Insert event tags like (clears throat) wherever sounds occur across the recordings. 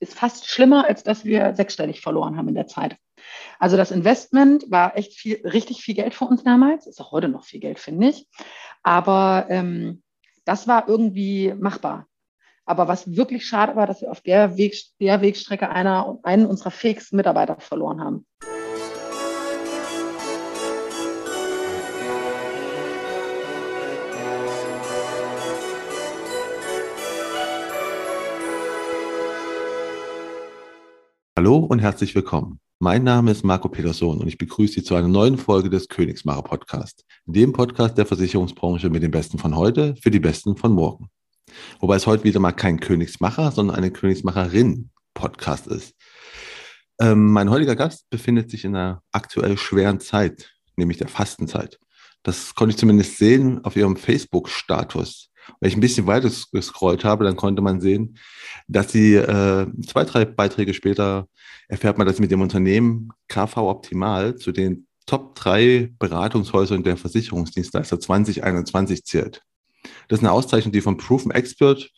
ist fast schlimmer, als dass wir sechsstellig verloren haben in der Zeit. Also das Investment war echt viel, richtig viel Geld für uns damals. Ist auch heute noch viel Geld, finde ich. Aber ähm, das war irgendwie machbar. Aber was wirklich schade war, dass wir auf der, Weg, der Wegstrecke einer, einen unserer fähigsten Mitarbeiter verloren haben. Hallo und herzlich willkommen. Mein Name ist Marco Peterson und ich begrüße Sie zu einer neuen Folge des Königsmacher Podcast, dem Podcast der Versicherungsbranche mit den Besten von heute für die Besten von morgen. Wobei es heute wieder mal kein Königsmacher, sondern eine Königsmacherin Podcast ist. Ähm, mein heutiger Gast befindet sich in einer aktuell schweren Zeit, nämlich der Fastenzeit. Das konnte ich zumindest sehen auf ihrem Facebook-Status. Wenn ich ein bisschen weiter gescrollt habe, dann konnte man sehen, dass sie äh, zwei, drei Beiträge später erfährt man, dass sie mit dem Unternehmen KV Optimal zu den Top 3 Beratungshäusern der Versicherungsdienstleister 2021 zählt. Das ist eine Auszeichnung, die vom Proven Expert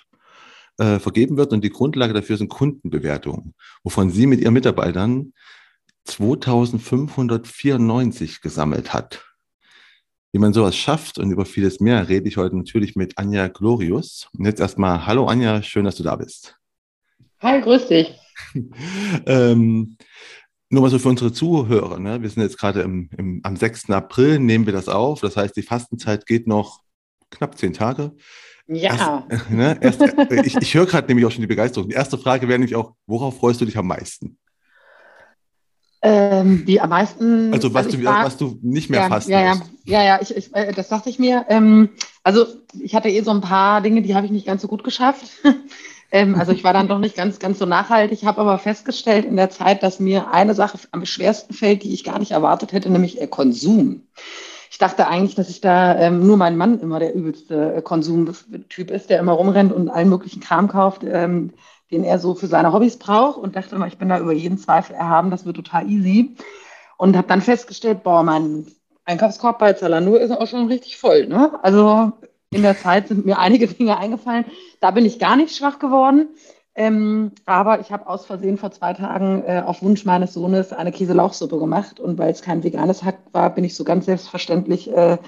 äh, vergeben wird und die Grundlage dafür sind Kundenbewertungen, wovon sie mit ihren Mitarbeitern 2594 gesammelt hat. Wie man sowas schafft und über vieles mehr rede ich heute natürlich mit Anja Glorius. Und jetzt erstmal, hallo Anja, schön, dass du da bist. Hi, grüß dich. (laughs) ähm, nur mal so für unsere Zuhörer, ne? wir sind jetzt gerade im, im, am 6. April, nehmen wir das auf. Das heißt, die Fastenzeit geht noch knapp zehn Tage. Ja. Erst, (laughs) ne, erst, ich, ich höre gerade nämlich auch schon die Begeisterung. Die erste Frage wäre nämlich auch, worauf freust du dich am meisten? Ähm, die am meisten. Also was, also du, war, was du nicht mehr ja, fasten ja, ja, ja, ja, ich, ich, äh, das dachte ich mir. Ähm, also ich hatte eh so ein paar Dinge, die habe ich nicht ganz so gut geschafft. (laughs) ähm, also ich war dann doch nicht ganz, ganz so nachhaltig, habe aber festgestellt in der Zeit, dass mir eine Sache am schwersten fällt, die ich gar nicht erwartet hätte, nämlich äh, Konsum. Ich dachte eigentlich, dass ich da ähm, nur mein Mann immer der übelste äh, Konsumtyp ist, der immer rumrennt und allen möglichen Kram kauft. Ähm, den er so für seine Hobbys braucht und dachte immer, ich bin da über jeden Zweifel erhaben, das wird total easy. Und habe dann festgestellt, boah, mein Einkaufskorb bei Zalando ist auch schon richtig voll. Ne? Also in der Zeit sind mir einige (laughs) Dinge eingefallen. Da bin ich gar nicht schwach geworden. Ähm, aber ich habe aus Versehen vor zwei Tagen äh, auf Wunsch meines Sohnes eine Käselauchsuppe gemacht. Und weil es kein veganes Hack war, bin ich so ganz selbstverständlich äh,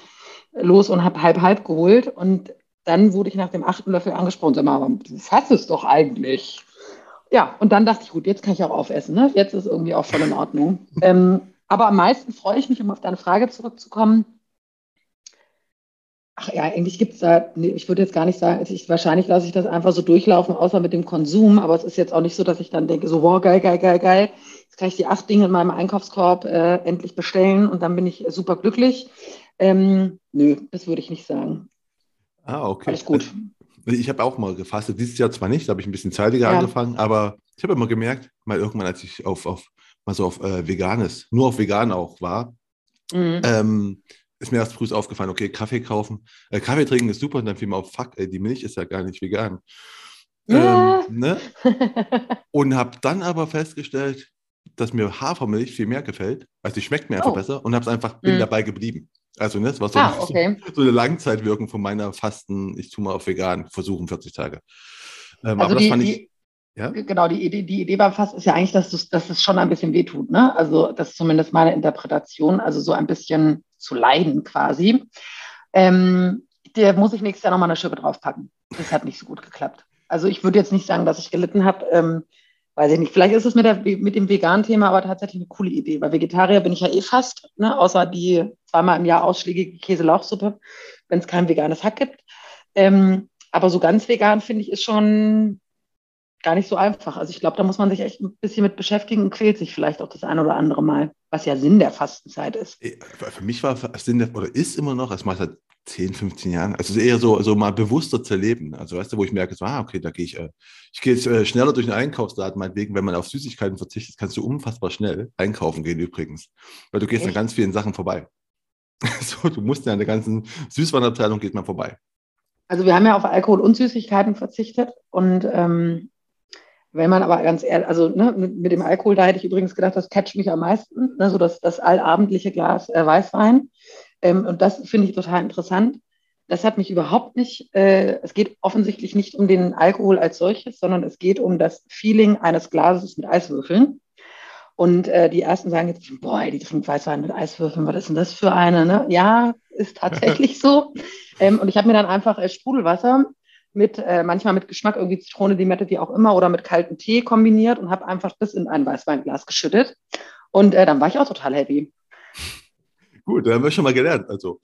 los und habe halb halb geholt. Und dann wurde ich nach dem achten Löffel angesprochen, sag mal, du fasst es doch eigentlich. Ja, und dann dachte ich, gut, jetzt kann ich auch aufessen. Ne? Jetzt ist irgendwie auch voll in Ordnung. (laughs) ähm, aber am meisten freue ich mich, um auf deine Frage zurückzukommen. Ach ja, eigentlich gibt es da, nee, ich würde jetzt gar nicht sagen, ich, wahrscheinlich lasse ich das einfach so durchlaufen, außer mit dem Konsum. Aber es ist jetzt auch nicht so, dass ich dann denke, so, wow, geil, geil, geil, geil. Jetzt kann ich die acht Dinge in meinem Einkaufskorb äh, endlich bestellen und dann bin ich super glücklich. Ähm, nö, das würde ich nicht sagen. Ah, okay. Alles gut. Also, ich habe auch mal gefastet. Dieses Jahr zwar nicht, da habe ich ein bisschen zeitiger ja. angefangen, aber ich habe immer gemerkt, mal irgendwann, als ich auf, auf mal so auf äh, Veganes, nur auf Vegan auch war, mhm. ähm, ist mir erst früh aufgefallen, okay, Kaffee kaufen, äh, Kaffee trinken ist super und dann fiel mir auf, fuck, ey, die Milch ist ja gar nicht vegan. Ja. Ähm, ne? (laughs) und habe dann aber festgestellt, dass mir Hafermilch viel mehr gefällt. Also die schmeckt mir einfach oh. besser und habe es einfach, bin mhm. dabei geblieben. Also ne, das war so, ah, okay. so, so, eine Langzeitwirkung von meiner Fasten, ich tue mal auf vegan, versuchen 40 Tage. Ähm, also aber die, das fand ich. Ja? Genau, die Idee, die Idee beim Fasten ist ja eigentlich, dass, dass es schon ein bisschen wehtut. Ne? Also das ist zumindest meine Interpretation, also so ein bisschen zu leiden quasi. Ähm, der muss ich nächstes Jahr nochmal eine Schippe draufpacken. Das hat nicht so gut geklappt. Also ich würde jetzt nicht sagen, dass ich gelitten habe. Ähm, weiß ich nicht, vielleicht ist es mit, der, mit dem veganen Thema aber tatsächlich eine coole Idee, weil Vegetarier bin ich ja eh fast, ne? außer die zweimal im Jahr ausschlägige Käselauchsuppe, wenn es kein veganes Hack gibt. Ähm, aber so ganz vegan, finde ich, ist schon gar nicht so einfach. Also ich glaube, da muss man sich echt ein bisschen mit beschäftigen und quält sich vielleicht auch das ein oder andere Mal, was ja Sinn der Fastenzeit ist. Für mich war Sinn der, oder ist immer noch, mache ich seit 10, 15 Jahren. Also eher so, so mal bewusster zu erleben. Also weißt du, wo ich merke, so, ah, okay, da gehe ich, äh, ich gehe jetzt äh, schneller durch den Einkaufsladen, meinetwegen, wenn man auf Süßigkeiten verzichtet, kannst du unfassbar schnell einkaufen gehen übrigens. Weil du gehst Echt? an ganz vielen Sachen vorbei. (laughs) so, du musst ja an der ganzen Süßwarenabteilung geht man vorbei. Also wir haben ja auf Alkohol und Süßigkeiten verzichtet und ähm, wenn man aber ganz ehrlich, also ne, mit, mit, dem Alkohol, da hätte ich übrigens gedacht, das catcht mich am meisten, ne, so das, das allabendliche Glas äh, Weißwein. Ähm, und das finde ich total interessant. das hat mich überhaupt nicht, äh, es geht offensichtlich nicht um den Alkohol als solches, sondern es geht um das Feeling eines Glases mit Eiswürfeln. Und äh, die ersten sagen jetzt, boah, die trinkt Weißwein mit Eiswürfeln, was ist denn das für eine? Ne? Ja, ist tatsächlich (laughs) so. Ähm, und ich habe mir dann einfach äh, Sprudelwasser mit, äh, manchmal mit Geschmack, irgendwie Zitrone, Limette, wie auch immer, oder mit kaltem Tee kombiniert und habe einfach das in ein Weißweinglas geschüttet. Und äh, dann war ich auch total happy. Gut, da haben wir schon mal gelernt. Also,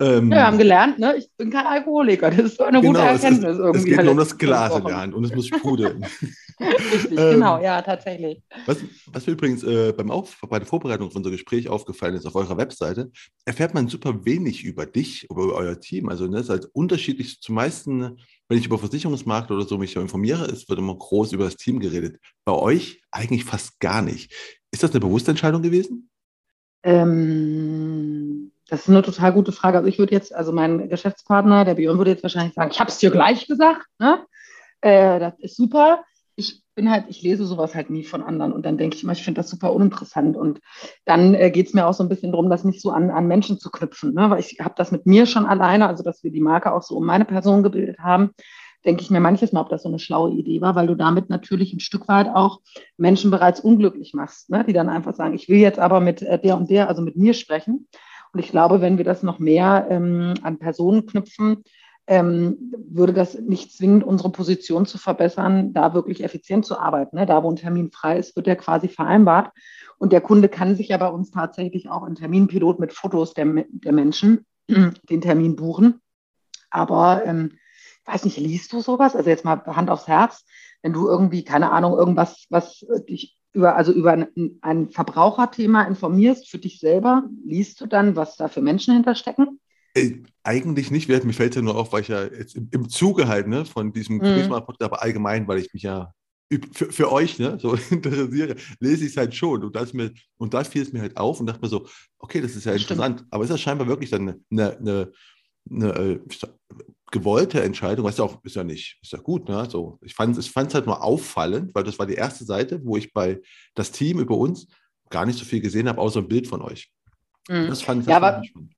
ähm, ja, wir haben gelernt, ne? ich bin kein Alkoholiker. Das ist so eine genau, gute Erkenntnis es, ist. Es geht nur um das Glas in der Hand und es muss sprudeln. (laughs) Richtig, ähm, genau, ja, tatsächlich. Was, was mir übrigens äh, beim Auf, bei der Vorbereitung von unser Gespräch aufgefallen ist auf eurer Webseite, erfährt man super wenig über dich, über euer Team. Also ne, ist halt unterschiedlich zu meisten, wenn ich über Versicherungsmarkt oder so mich informiere, es wird immer groß über das Team geredet. Bei euch eigentlich fast gar nicht. Ist das eine bewusste Entscheidung gewesen? Ähm, das ist eine total gute Frage. Also ich würde jetzt, also mein Geschäftspartner, der Björn, würde jetzt wahrscheinlich sagen, ich habe es dir gleich gesagt. Ne? Äh, das ist super. Ich bin halt, ich lese sowas halt nie von anderen und dann denke ich immer, ich finde das super uninteressant. Und dann äh, geht es mir auch so ein bisschen darum, das nicht so an, an Menschen zu knüpfen. Ne? Weil ich habe das mit mir schon alleine, also dass wir die Marke auch so um meine Person gebildet haben denke ich mir manches Mal, ob das so eine schlaue Idee war, weil du damit natürlich ein Stück weit auch Menschen bereits unglücklich machst, ne? die dann einfach sagen, ich will jetzt aber mit äh, der und der, also mit mir sprechen. Und ich glaube, wenn wir das noch mehr ähm, an Personen knüpfen, ähm, würde das nicht zwingend unsere Position zu verbessern, da wirklich effizient zu arbeiten. Ne? Da, wo ein Termin frei ist, wird der quasi vereinbart. Und der Kunde kann sich ja bei uns tatsächlich auch einen Terminpilot mit Fotos der, der Menschen (clears throat) den Termin buchen. Aber ähm, weiß nicht, liest du sowas? Also jetzt mal Hand aufs Herz, wenn du irgendwie, keine Ahnung, irgendwas, was dich über, also über ein, ein Verbraucherthema informierst für dich selber, liest du dann, was da für Menschen hinterstecken? Äh, eigentlich nicht, mir fällt es ja nur auf, weil ich ja jetzt im, im Zuge halt ne, von diesem mhm. Podcast, aber allgemein, weil ich mich ja für, für euch ne, so (laughs) interessiere, lese ich es halt schon. Und, das mir, und da fiel es mir halt auf und dachte mir so, okay, das ist ja interessant. Stimmt. Aber ist das scheinbar wirklich dann eine, eine, eine, eine gewollte Entscheidung, was ja auch ist ja nicht, ist ja gut. Ne? So, ich fand es halt nur auffallend, weil das war die erste Seite, wo ich bei das Team über uns gar nicht so viel gesehen habe, außer ein Bild von euch. Mhm. Das fand, das ja, aber, spannend.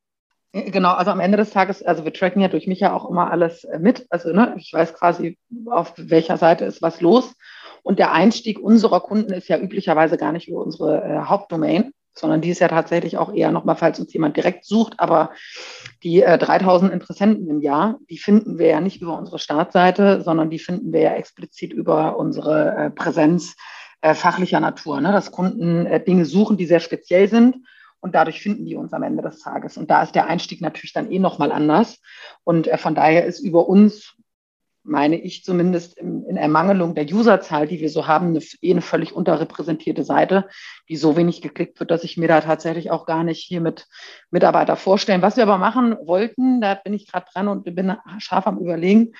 Äh, genau, also am Ende des Tages, also wir tracken ja durch mich ja auch immer alles äh, mit. Also ne, ich weiß quasi, auf welcher Seite ist was los. Und der Einstieg unserer Kunden ist ja üblicherweise gar nicht über unsere äh, Hauptdomain, sondern die ist ja tatsächlich auch eher nochmal, falls uns jemand direkt sucht. Aber die äh, 3000 Interessenten im Jahr, die finden wir ja nicht über unsere Startseite, sondern die finden wir ja explizit über unsere äh, Präsenz äh, fachlicher Natur, ne? dass Kunden äh, Dinge suchen, die sehr speziell sind. Und dadurch finden die uns am Ende des Tages. Und da ist der Einstieg natürlich dann eh nochmal anders. Und äh, von daher ist über uns meine ich zumindest in, Ermangelung der Userzahl, die wir so haben, eine, eh eine völlig unterrepräsentierte Seite, die so wenig geklickt wird, dass ich mir da tatsächlich auch gar nicht hier mit Mitarbeiter vorstellen. Was wir aber machen wollten, da bin ich gerade dran und bin scharf am Überlegen.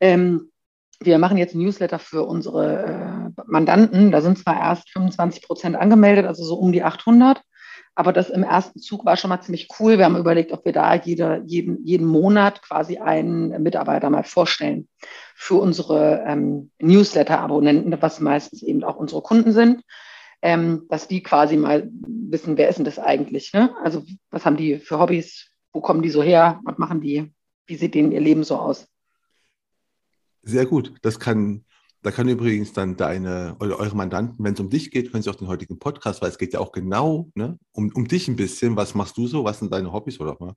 Ähm, wir machen jetzt ein Newsletter für unsere äh, Mandanten. Da sind zwar erst 25 Prozent angemeldet, also so um die 800. Aber das im ersten Zug war schon mal ziemlich cool. Wir haben überlegt, ob wir da jede, jeden, jeden Monat quasi einen Mitarbeiter mal vorstellen für unsere ähm, Newsletter-Abonnenten, was meistens eben auch unsere Kunden sind, ähm, dass die quasi mal wissen, wer ist denn das eigentlich? Ne? Also was haben die für Hobbys? Wo kommen die so her? Was machen die? Wie sieht denen ihr Leben so aus? Sehr gut. Das kann da können übrigens dann deine oder eure Mandanten, wenn es um dich geht, können sie auch den heutigen Podcast, weil es geht ja auch genau ne, um, um dich ein bisschen. Was machst du so? Was sind deine Hobbys oder mal?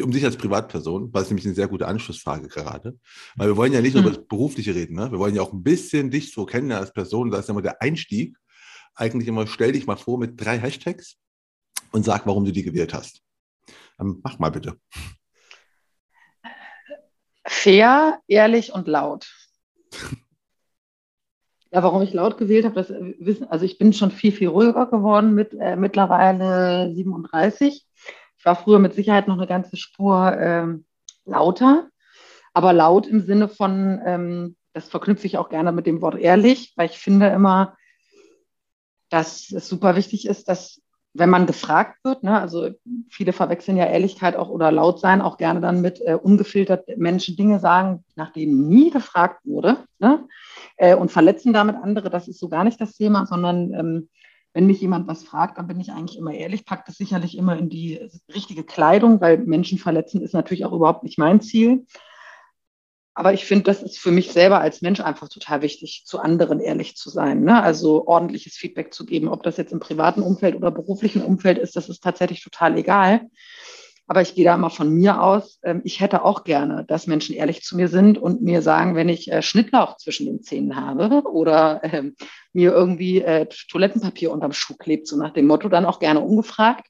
Um dich als Privatperson, weil es nämlich eine sehr gute Anschlussfrage gerade. Weil wir wollen ja nicht nur mhm. über das Berufliche reden, ne? wir wollen ja auch ein bisschen dich so kennen als Person. Da ist immer der Einstieg. Eigentlich immer, stell dich mal vor mit drei Hashtags und sag, warum du die gewählt hast. Dann mach mal bitte. Fair, ehrlich und laut. (laughs) Ja, warum ich laut gewählt habe, das wissen, also ich bin schon viel, viel ruhiger geworden mit äh, mittlerweile 37. Ich war früher mit Sicherheit noch eine ganze Spur ähm, lauter, aber laut im Sinne von, ähm, das verknüpfe ich auch gerne mit dem Wort ehrlich, weil ich finde immer, dass es super wichtig ist, dass wenn man gefragt wird, ne, also viele verwechseln ja Ehrlichkeit auch oder laut sein auch gerne dann mit äh, ungefiltert Menschen Dinge sagen, nach denen nie gefragt wurde ne, äh, und verletzen damit andere. Das ist so gar nicht das Thema, sondern ähm, wenn mich jemand was fragt, dann bin ich eigentlich immer ehrlich, packe das sicherlich immer in die richtige Kleidung, weil Menschen verletzen ist natürlich auch überhaupt nicht mein Ziel. Aber ich finde, das ist für mich selber als Mensch einfach total wichtig, zu anderen ehrlich zu sein. Ne? Also ordentliches Feedback zu geben, ob das jetzt im privaten Umfeld oder beruflichen Umfeld ist, das ist tatsächlich total egal. Aber ich gehe da immer von mir aus. Ähm, ich hätte auch gerne, dass Menschen ehrlich zu mir sind und mir sagen, wenn ich äh, Schnittlauch zwischen den Zähnen habe oder ähm, mir irgendwie äh, Toilettenpapier unterm Schuh klebt, so nach dem Motto, dann auch gerne ungefragt.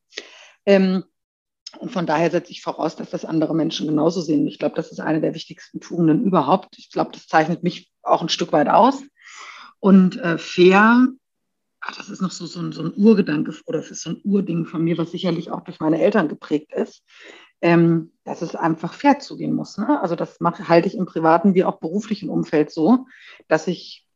Und von daher setze ich voraus, dass das andere Menschen genauso sehen. Ich glaube, das ist eine der wichtigsten Tugenden überhaupt. Ich glaube, das zeichnet mich auch ein Stück weit aus. Und äh, fair, ach, das ist noch so, so, ein, so ein Urgedanke oder so ein Urding von mir, was sicherlich auch durch meine Eltern geprägt ist, ähm, dass es einfach fair zugehen muss. Ne? Also das mache, halte ich im privaten wie auch beruflichen Umfeld so, dass ich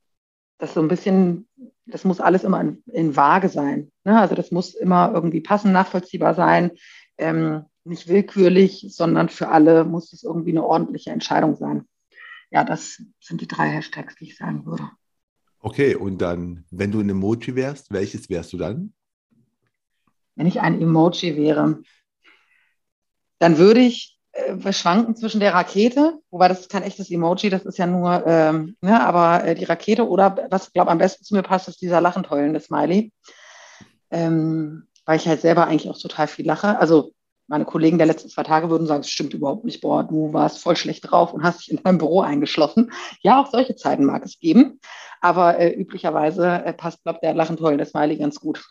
das so ein bisschen, das muss alles immer in, in Waage sein. Ne? Also das muss immer irgendwie passend, nachvollziehbar sein ähm, nicht willkürlich, sondern für alle muss es irgendwie eine ordentliche Entscheidung sein. Ja, das sind die drei Hashtags, die ich sagen würde. Okay, und dann, wenn du ein Emoji wärst, welches wärst du dann? Wenn ich ein Emoji wäre, dann würde ich äh, schwanken zwischen der Rakete, wobei das ist kein echtes Emoji, das ist ja nur, ähm, ne, aber äh, die Rakete oder was, ich glaube, am besten zu mir passt, ist dieser lachend heulende Smiley. Ähm, weil ich halt selber eigentlich auch total viel lache. Also meine Kollegen der letzten zwei Tage würden sagen, es stimmt überhaupt nicht, boah, du warst voll schlecht drauf und hast dich in deinem Büro eingeschlossen. Ja, auch solche Zeiten mag es geben, aber äh, üblicherweise äh, passt, glaube der lachend heulen, das Smiley ganz gut.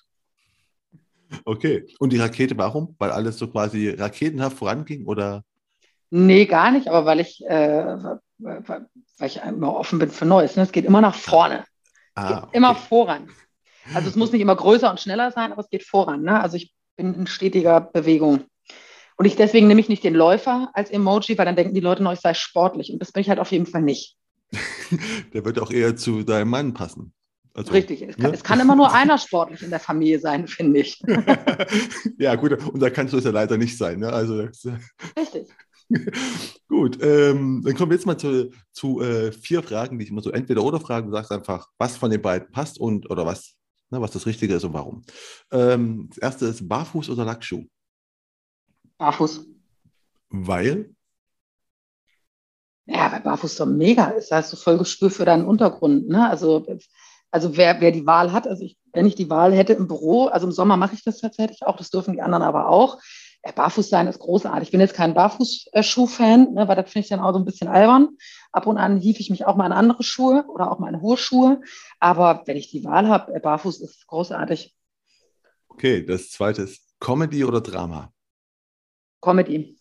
Okay, und die Rakete, warum? Weil alles so quasi raketenhaft voranging oder? Nee, gar nicht, aber weil ich, äh, weil ich immer offen bin für Neues. Ne? Es geht immer nach vorne. Ah, okay. immer voran. Also es muss nicht immer größer und schneller sein, aber es geht voran. Ne? Also ich bin in stetiger Bewegung. Und ich deswegen nehme ich nicht den Läufer als Emoji, weil dann denken die Leute noch, ich sei sportlich. Und das bin ich halt auf jeden Fall nicht. (laughs) Der wird auch eher zu deinem Mann passen. Also, Richtig, es kann, ne? es kann, immer nur (laughs) einer sportlich in der Familie sein, finde ich. (laughs) ja, gut, und da kannst du es ja leider nicht sein. Ne? Also, Richtig. Gut, ähm, dann kommen wir jetzt mal zu, zu äh, vier Fragen, die ich immer so entweder oder fragen. Du sagst einfach, was von den beiden passt und oder was ne, was das Richtige ist und warum. Ähm, das erste ist Barfuß oder Lackschuh? Barfuß. Weil? Ja, weil Barfuß doch mega ist. Da hast du voll Gespür für deinen Untergrund. Ne? Also, also wer, wer die Wahl hat, also ich, wenn ich die Wahl hätte im Büro, also im Sommer mache ich das tatsächlich auch, das dürfen die anderen aber auch. Ja, Barfuß sein ist großartig. Ich bin jetzt kein Barfußschuh-Fan, ne, weil das finde ich dann auch so ein bisschen albern. Ab und an hief ich mich auch mal in andere Schuhe oder auch mal in hohe Schuhe. Aber wenn ich die Wahl habe, äh, barfuß ist großartig. Okay, das zweite ist Comedy oder Drama? Comedy.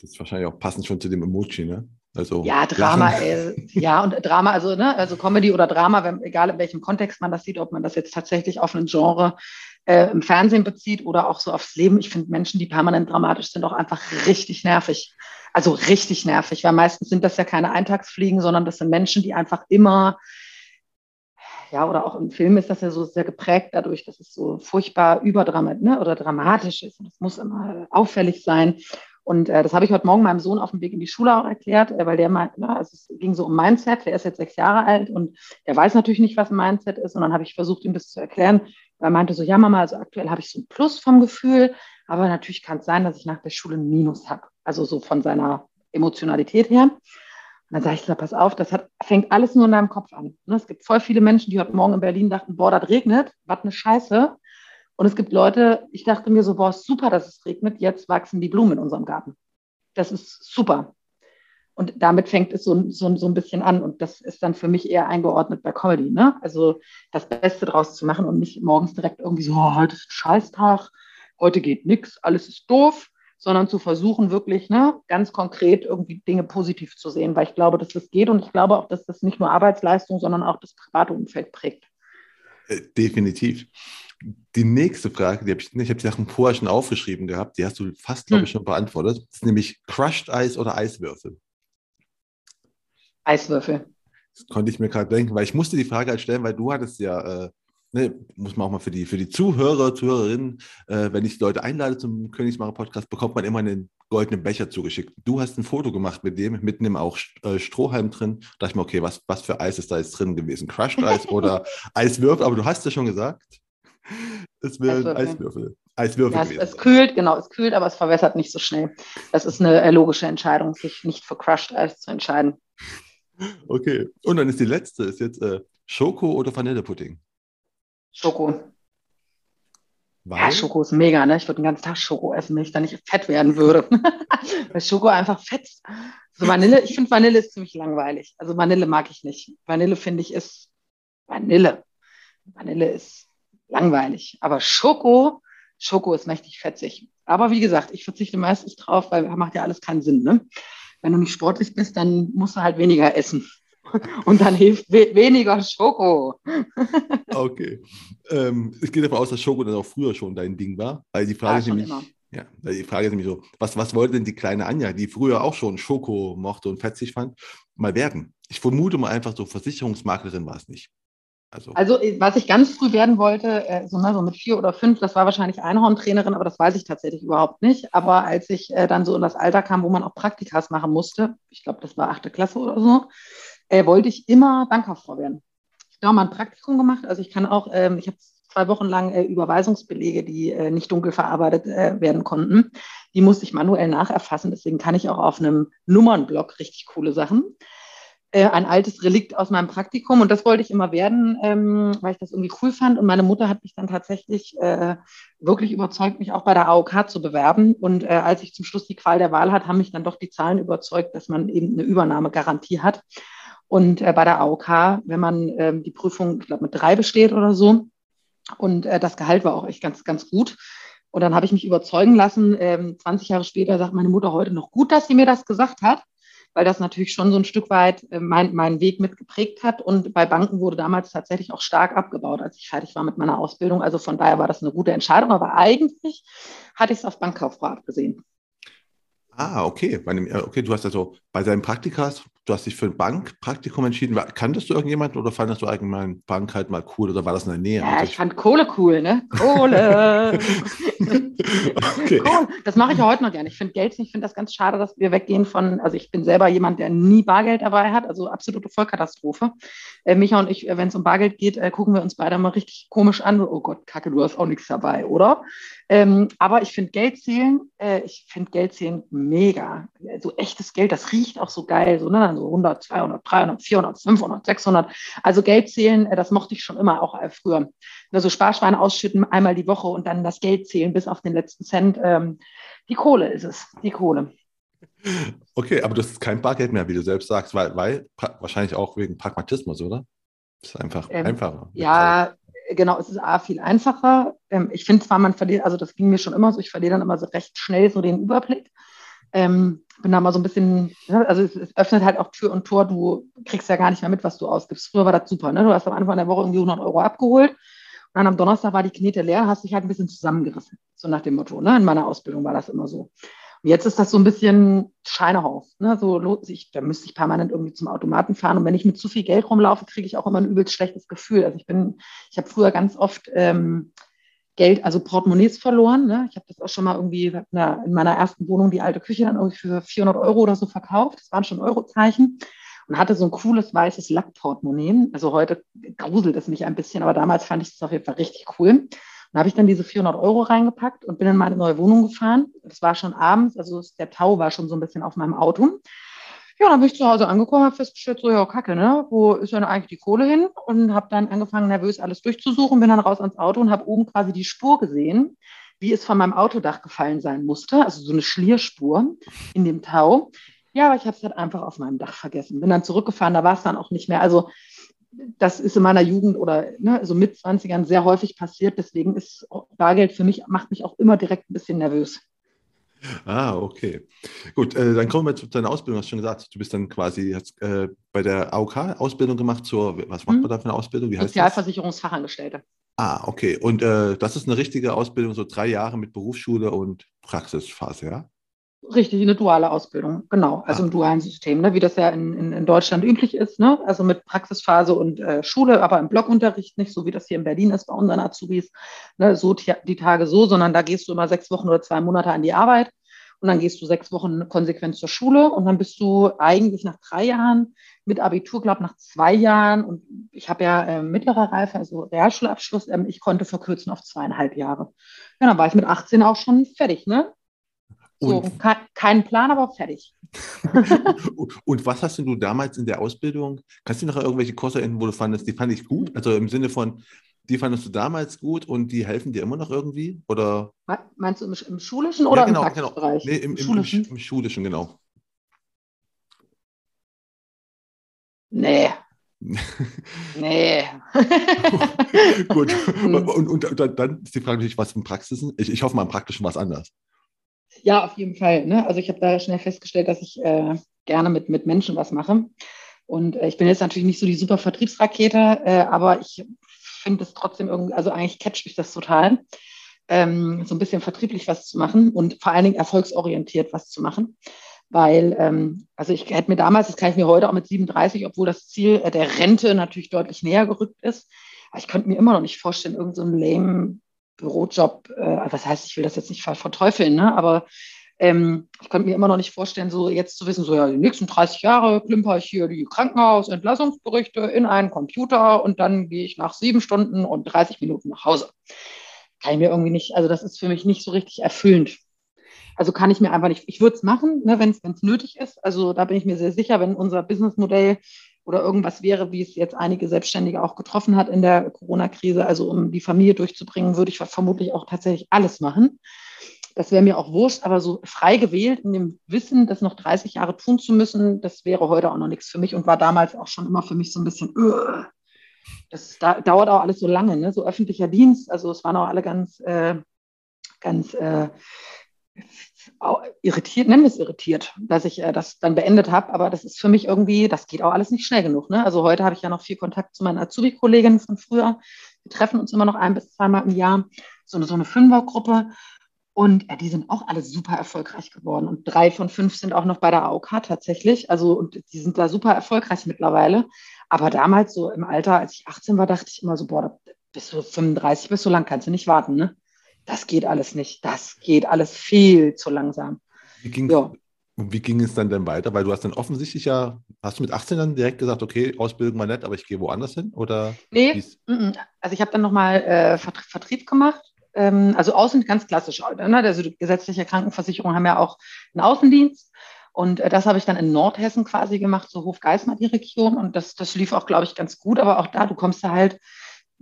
Das ist wahrscheinlich auch passend schon zu dem Emoji, ne? Also ja, Drama, äh, (laughs) ja, und Drama, also, ne, also Comedy oder Drama, wenn, egal in welchem Kontext man das sieht, ob man das jetzt tatsächlich auf ein Genre äh, im Fernsehen bezieht oder auch so aufs Leben. Ich finde Menschen, die permanent dramatisch sind, auch einfach richtig nervig. Also richtig nervig, weil meistens sind das ja keine Eintagsfliegen, sondern das sind Menschen, die einfach immer ja, oder auch im Film ist das ja so sehr geprägt dadurch, dass es so furchtbar überdramatisch ne, oder dramatisch ist. Und es muss immer auffällig sein. Und äh, das habe ich heute Morgen meinem Sohn auf dem Weg in die Schule auch erklärt, äh, weil der meinte, ne, also es ging so um Mindset, der ist jetzt sechs Jahre alt und der weiß natürlich nicht, was ein Mindset ist. Und dann habe ich versucht, ihm das zu erklären. Er meinte so, ja Mama, also aktuell habe ich so ein Plus vom Gefühl, aber natürlich kann es sein, dass ich nach der Schule ein Minus habe. Also so von seiner Emotionalität her. Und dann sage ich, so, pass auf, das hat, fängt alles nur in deinem Kopf an. Ne, es gibt voll viele Menschen, die heute Morgen in Berlin dachten, boah, das regnet, was eine Scheiße. Und es gibt Leute, ich dachte mir so, boah, super, dass es regnet, jetzt wachsen die Blumen in unserem Garten. Das ist super. Und damit fängt es so, so, so ein bisschen an. Und das ist dann für mich eher eingeordnet bei Comedy. Ne? Also das Beste draus zu machen und nicht morgens direkt irgendwie so, oh, heute ist ein Scheißtag, heute geht nichts, alles ist doof, sondern zu versuchen, wirklich ne, ganz konkret irgendwie Dinge positiv zu sehen, weil ich glaube, dass das geht und ich glaube auch, dass das nicht nur Arbeitsleistung, sondern auch das private Umfeld prägt. Äh, definitiv. Die nächste Frage, die habe ich, ich habe die Sachen vorher schon aufgeschrieben gehabt, die hast du fast, glaube ich, hm. schon beantwortet. Das ist nämlich Crushed Eis oder Eiswürfel? Eiswürfel. Das konnte ich mir gerade denken, weil ich musste die Frage halt stellen, weil du hattest ja, äh, ne, muss man auch mal für die, für die Zuhörer, Zuhörerinnen, äh, wenn ich Leute einlade zum Königsmacher Podcast, bekommt man immer einen goldenen Becher zugeschickt. Du hast ein Foto gemacht mit dem, mit einem auch äh, Strohhalm drin. Da dachte ich mir, okay, was, was für Eis ist da jetzt drin gewesen? Crushed Eis oder (laughs) Eiswürfel? Aber du hast ja schon gesagt. Es wäre ein Eiswürfel. Eiswürfel ja, es, es, kühlt, genau, es kühlt, aber es verwässert nicht so schnell. Das ist eine äh, logische Entscheidung, sich nicht für Crushed Eis zu entscheiden. Okay. Und dann ist die letzte, ist jetzt äh, Schoko oder Vanillepudding? Schoko. Weil? Ja, Schoko ist mega, ne? Ich würde den ganzen Tag Schoko essen, wenn ich da nicht fett werden würde. (laughs) Weil Schoko einfach fett. So Vanille, ich finde Vanille ist ziemlich langweilig. Also Vanille mag ich nicht. Vanille finde ich ist Vanille. Vanille ist langweilig. Aber Schoko, Schoko ist mächtig fetzig. Aber wie gesagt, ich verzichte meistens drauf, weil macht ja alles keinen Sinn, ne? Wenn du nicht sportlich bist, dann musst du halt weniger essen. (laughs) Und dann hilft we weniger Schoko. (laughs) okay. Ähm, ich gehe davon aus, dass Schoko dann auch früher schon dein Ding war. Weil die Frage ja, ist nämlich, immer. ja, die Frage ist nämlich so, was, was wollte denn die kleine Anja, die früher auch schon Schoko mochte und fetzig fand, mal werden? Ich vermute mal einfach so, Versicherungsmaklerin war es nicht. Also, also was ich ganz früh werden wollte, äh, so, ne, so, mit vier oder fünf, das war wahrscheinlich Einhorntrainerin, aber das weiß ich tatsächlich überhaupt nicht. Aber als ich äh, dann so in das Alter kam, wo man auch Praktikas machen musste, ich glaube, das war achte Klasse oder so, äh, wollte ich immer Bankkauffrau werden. Ich habe mal ein Praktikum gemacht. Also ich kann auch, ähm, ich habe zwei Wochen lang äh, Überweisungsbelege, die äh, nicht dunkel verarbeitet äh, werden konnten. Die musste ich manuell nacherfassen. Deswegen kann ich auch auf einem Nummernblock richtig coole Sachen. Äh, ein altes Relikt aus meinem Praktikum und das wollte ich immer werden, ähm, weil ich das irgendwie cool fand. Und meine Mutter hat mich dann tatsächlich äh, wirklich überzeugt, mich auch bei der AOK zu bewerben. Und äh, als ich zum Schluss die Qual der Wahl hatte, haben mich dann doch die Zahlen überzeugt, dass man eben eine Übernahmegarantie hat. Und äh, bei der AOK, wenn man ähm, die Prüfung, ich glaube, mit drei besteht oder so, und äh, das Gehalt war auch echt ganz, ganz gut. Und dann habe ich mich überzeugen lassen. Ähm, 20 Jahre später sagt meine Mutter heute noch gut, dass sie mir das gesagt hat, weil das natürlich schon so ein Stück weit äh, mein, meinen Weg mitgeprägt hat. Und bei Banken wurde damals tatsächlich auch stark abgebaut, als ich fertig war mit meiner Ausbildung. Also von daher war das eine gute Entscheidung. Aber eigentlich hatte ich es auf Bankkauffrau abgesehen. Ah, okay. Okay, du hast also bei deinen Praktikas du hast dich für ein Bankpraktikum entschieden. Kanntest du irgendjemanden oder fandest du allgemein Bank halt mal cool oder war das in der Nähe? Ja, ich fand Kohle cool, ne? Kohle. (laughs) okay. Kohle. Das mache ich ja heute noch gerne. Ich finde Geld, ich finde das ganz schade, dass wir weggehen von, also ich bin selber jemand, der nie Bargeld dabei hat, also absolute Vollkatastrophe. Äh, Micha und ich, äh, wenn es um Bargeld geht, äh, gucken wir uns beide mal richtig komisch an. Oh Gott, Kacke, du hast auch nichts dabei, oder? Ähm, aber ich finde Geld zählen, äh, ich finde Geld zählen mega. So echtes Geld, das riecht auch so geil, so, ne? So 100, 200, 300, 400, 500, 600. Also Geld zählen, äh, das mochte ich schon immer, auch äh, früher. Also Sparschweine ausschütten einmal die Woche und dann das Geld zählen bis auf den letzten Cent. Ähm, die Kohle ist es, die Kohle. Okay, aber du hast kein Bargeld mehr, wie du selbst sagst, weil, weil wahrscheinlich auch wegen Pragmatismus, oder? Das ist einfach ähm, einfacher. Ja, genau, es ist A, viel einfacher. Ähm, ich finde zwar, man verliert, also das ging mir schon immer so, ich verliere dann immer so recht schnell so den Überblick. Ähm, bin da mal so ein bisschen, ne, also es, es, öffnet halt auch Tür und Tor, du kriegst ja gar nicht mehr mit, was du ausgibst. Früher war das super, ne? Du hast am Anfang der Woche irgendwie 100 Euro abgeholt und dann am Donnerstag war die Knete leer, hast dich halt ein bisschen zusammengerissen. So nach dem Motto, ne? In meiner Ausbildung war das immer so. Und jetzt ist das so ein bisschen Scheinehauf, ne? So lohnt sich, da müsste ich permanent irgendwie zum Automaten fahren und wenn ich mit zu viel Geld rumlaufe, kriege ich auch immer ein übelst schlechtes Gefühl. Also ich bin, ich habe früher ganz oft ähm, Geld, also Portemonnaies verloren. Ne? Ich habe das auch schon mal irgendwie in meiner ersten Wohnung die alte Küche dann irgendwie für 400 Euro oder so verkauft. Das waren schon Eurozeichen und hatte so ein cooles weißes Lackportemonnaie. Also heute gruselt es mich ein bisschen, aber damals fand ich das auf jeden Fall richtig cool. Und habe ich dann diese 400 Euro reingepackt und bin in meine neue Wohnung gefahren. Das war schon abends, also der Tau war schon so ein bisschen auf meinem Auto. Ja, dann bin ich zu Hause angekommen, habe festgestellt, so, ja, kacke, ne? Wo ist denn eigentlich die Kohle hin? Und habe dann angefangen, nervös alles durchzusuchen, bin dann raus ans Auto und habe oben quasi die Spur gesehen, wie es von meinem Autodach gefallen sein musste. Also so eine Schlierspur in dem Tau. Ja, aber ich habe es halt einfach auf meinem Dach vergessen. Bin dann zurückgefahren, da war es dann auch nicht mehr. Also das ist in meiner Jugend oder ne, so mit 20ern sehr häufig passiert. Deswegen ist Bargeld für mich, macht mich auch immer direkt ein bisschen nervös. Ah, okay. Gut, äh, dann kommen wir zu deiner Ausbildung. Du hast schon gesagt, du bist dann quasi hast, äh, bei der AOK Ausbildung gemacht zur, was macht man da für eine Ausbildung? Wie Sozialversicherungsfachangestellte. Ah, okay. Und äh, das ist eine richtige Ausbildung, so drei Jahre mit Berufsschule und Praxisphase, ja? Richtig, eine duale Ausbildung, genau. Also ah. im dualen System, ne? wie das ja in, in, in, Deutschland üblich ist. Ne? Also mit Praxisphase und äh, Schule, aber im Blockunterricht nicht, so wie das hier in Berlin ist bei unseren Azubis. Ne? So die Tage so, sondern da gehst du immer sechs Wochen oder zwei Monate an die Arbeit und dann gehst du sechs Wochen konsequent zur Schule und dann bist du eigentlich nach drei Jahren mit Abitur, glaube nach zwei Jahren und ich habe ja äh, mittlere Reife, also Realschulabschluss, ähm, ich konnte verkürzen auf zweieinhalb Jahre. Ja, dann war ich mit 18 auch schon fertig, ne? So, kein, kein Plan, aber fertig. (laughs) und was hast du damals in der Ausbildung? Kannst du noch irgendwelche Kurse erinnern, wo du fandest, die fand ich gut? Also im Sinne von, die fandest du damals gut und die helfen dir immer noch irgendwie? Oder? Meinst du im, im schulischen oder ja, genau, im genau. Bereich? Nee, im, im, schulischen? im, schulischen, genau. Nee. (laughs) nee. gut. (laughs) Und, und, und, dann ist die Frage natürlich, was im Praxis ich, ich hoffe mal im Praktischen was anders. Ja, auf jeden Fall. Ne? Also ich habe da schnell festgestellt, dass ich äh, gerne mit, mit Menschen was mache. Und äh, ich bin jetzt natürlich nicht so die super Vertriebsrakete, äh, aber ich finde es trotzdem irgendwie, also eigentlich catcht mich das total, ähm, so ein bisschen vertrieblich was zu machen und vor allen Dingen erfolgsorientiert was zu machen. Weil, ähm, also ich hätte mir damals, das kann ich mir heute auch mit 37, obwohl das Ziel äh, der Rente natürlich deutlich näher gerückt ist, aber ich könnte mir immer noch nicht vorstellen, irgendeinen so lame Bürojob, äh, was heißt, ich will das jetzt nicht verteufeln, ne? aber ähm, ich konnte mir immer noch nicht vorstellen, so jetzt zu wissen, so ja, die nächsten 30 Jahre klimper ich hier die Krankenhausentlassungsberichte in einen Computer und dann gehe ich nach sieben Stunden und 30 Minuten nach Hause. Kann ich mir irgendwie nicht, also das ist für mich nicht so richtig erfüllend. Also kann ich mir einfach nicht, ich würde es machen, ne, wenn es nötig ist. Also da bin ich mir sehr sicher, wenn unser Businessmodell oder irgendwas wäre, wie es jetzt einige Selbstständige auch getroffen hat in der Corona-Krise, also um die Familie durchzubringen, würde ich vermutlich auch tatsächlich alles machen. Das wäre mir auch wurscht, aber so frei gewählt in dem Wissen, das noch 30 Jahre tun zu müssen, das wäre heute auch noch nichts für mich und war damals auch schon immer für mich so ein bisschen, uh, das da, dauert auch alles so lange, ne? so öffentlicher Dienst. Also es waren auch alle ganz, äh, ganz äh, irritiert, nennen wir es irritiert, dass ich äh, das dann beendet habe. Aber das ist für mich irgendwie, das geht auch alles nicht schnell genug. Ne? Also heute habe ich ja noch viel Kontakt zu meinen Azubi-Kolleginnen von früher. Wir treffen uns immer noch ein bis zweimal im Jahr. So eine, so eine Fünfergruppe. Und äh, die sind auch alle super erfolgreich geworden. Und drei von fünf sind auch noch bei der AOK tatsächlich. Also, und die sind da super erfolgreich mittlerweile. Aber damals, so im Alter, als ich 18 war, dachte ich immer so, boah, bis du 35 bist, so lang kannst du nicht warten, ne? Das geht alles nicht. Das geht alles viel zu langsam. Wie ging, ja. Und wie ging es dann denn weiter? Weil du hast dann offensichtlich ja, hast du mit 18 dann direkt gesagt, okay, Ausbildung mal nett, aber ich gehe woanders hin? Oder nee, also ich habe dann nochmal äh, Vertrieb gemacht ähm, also Außen ganz klassisch. Ne? Also die gesetzliche Krankenversicherung haben ja auch einen Außendienst. Und äh, das habe ich dann in Nordhessen quasi gemacht, so Hofgeismar die Region. Und das, das lief auch, glaube ich, ganz gut. Aber auch da, du kommst da halt,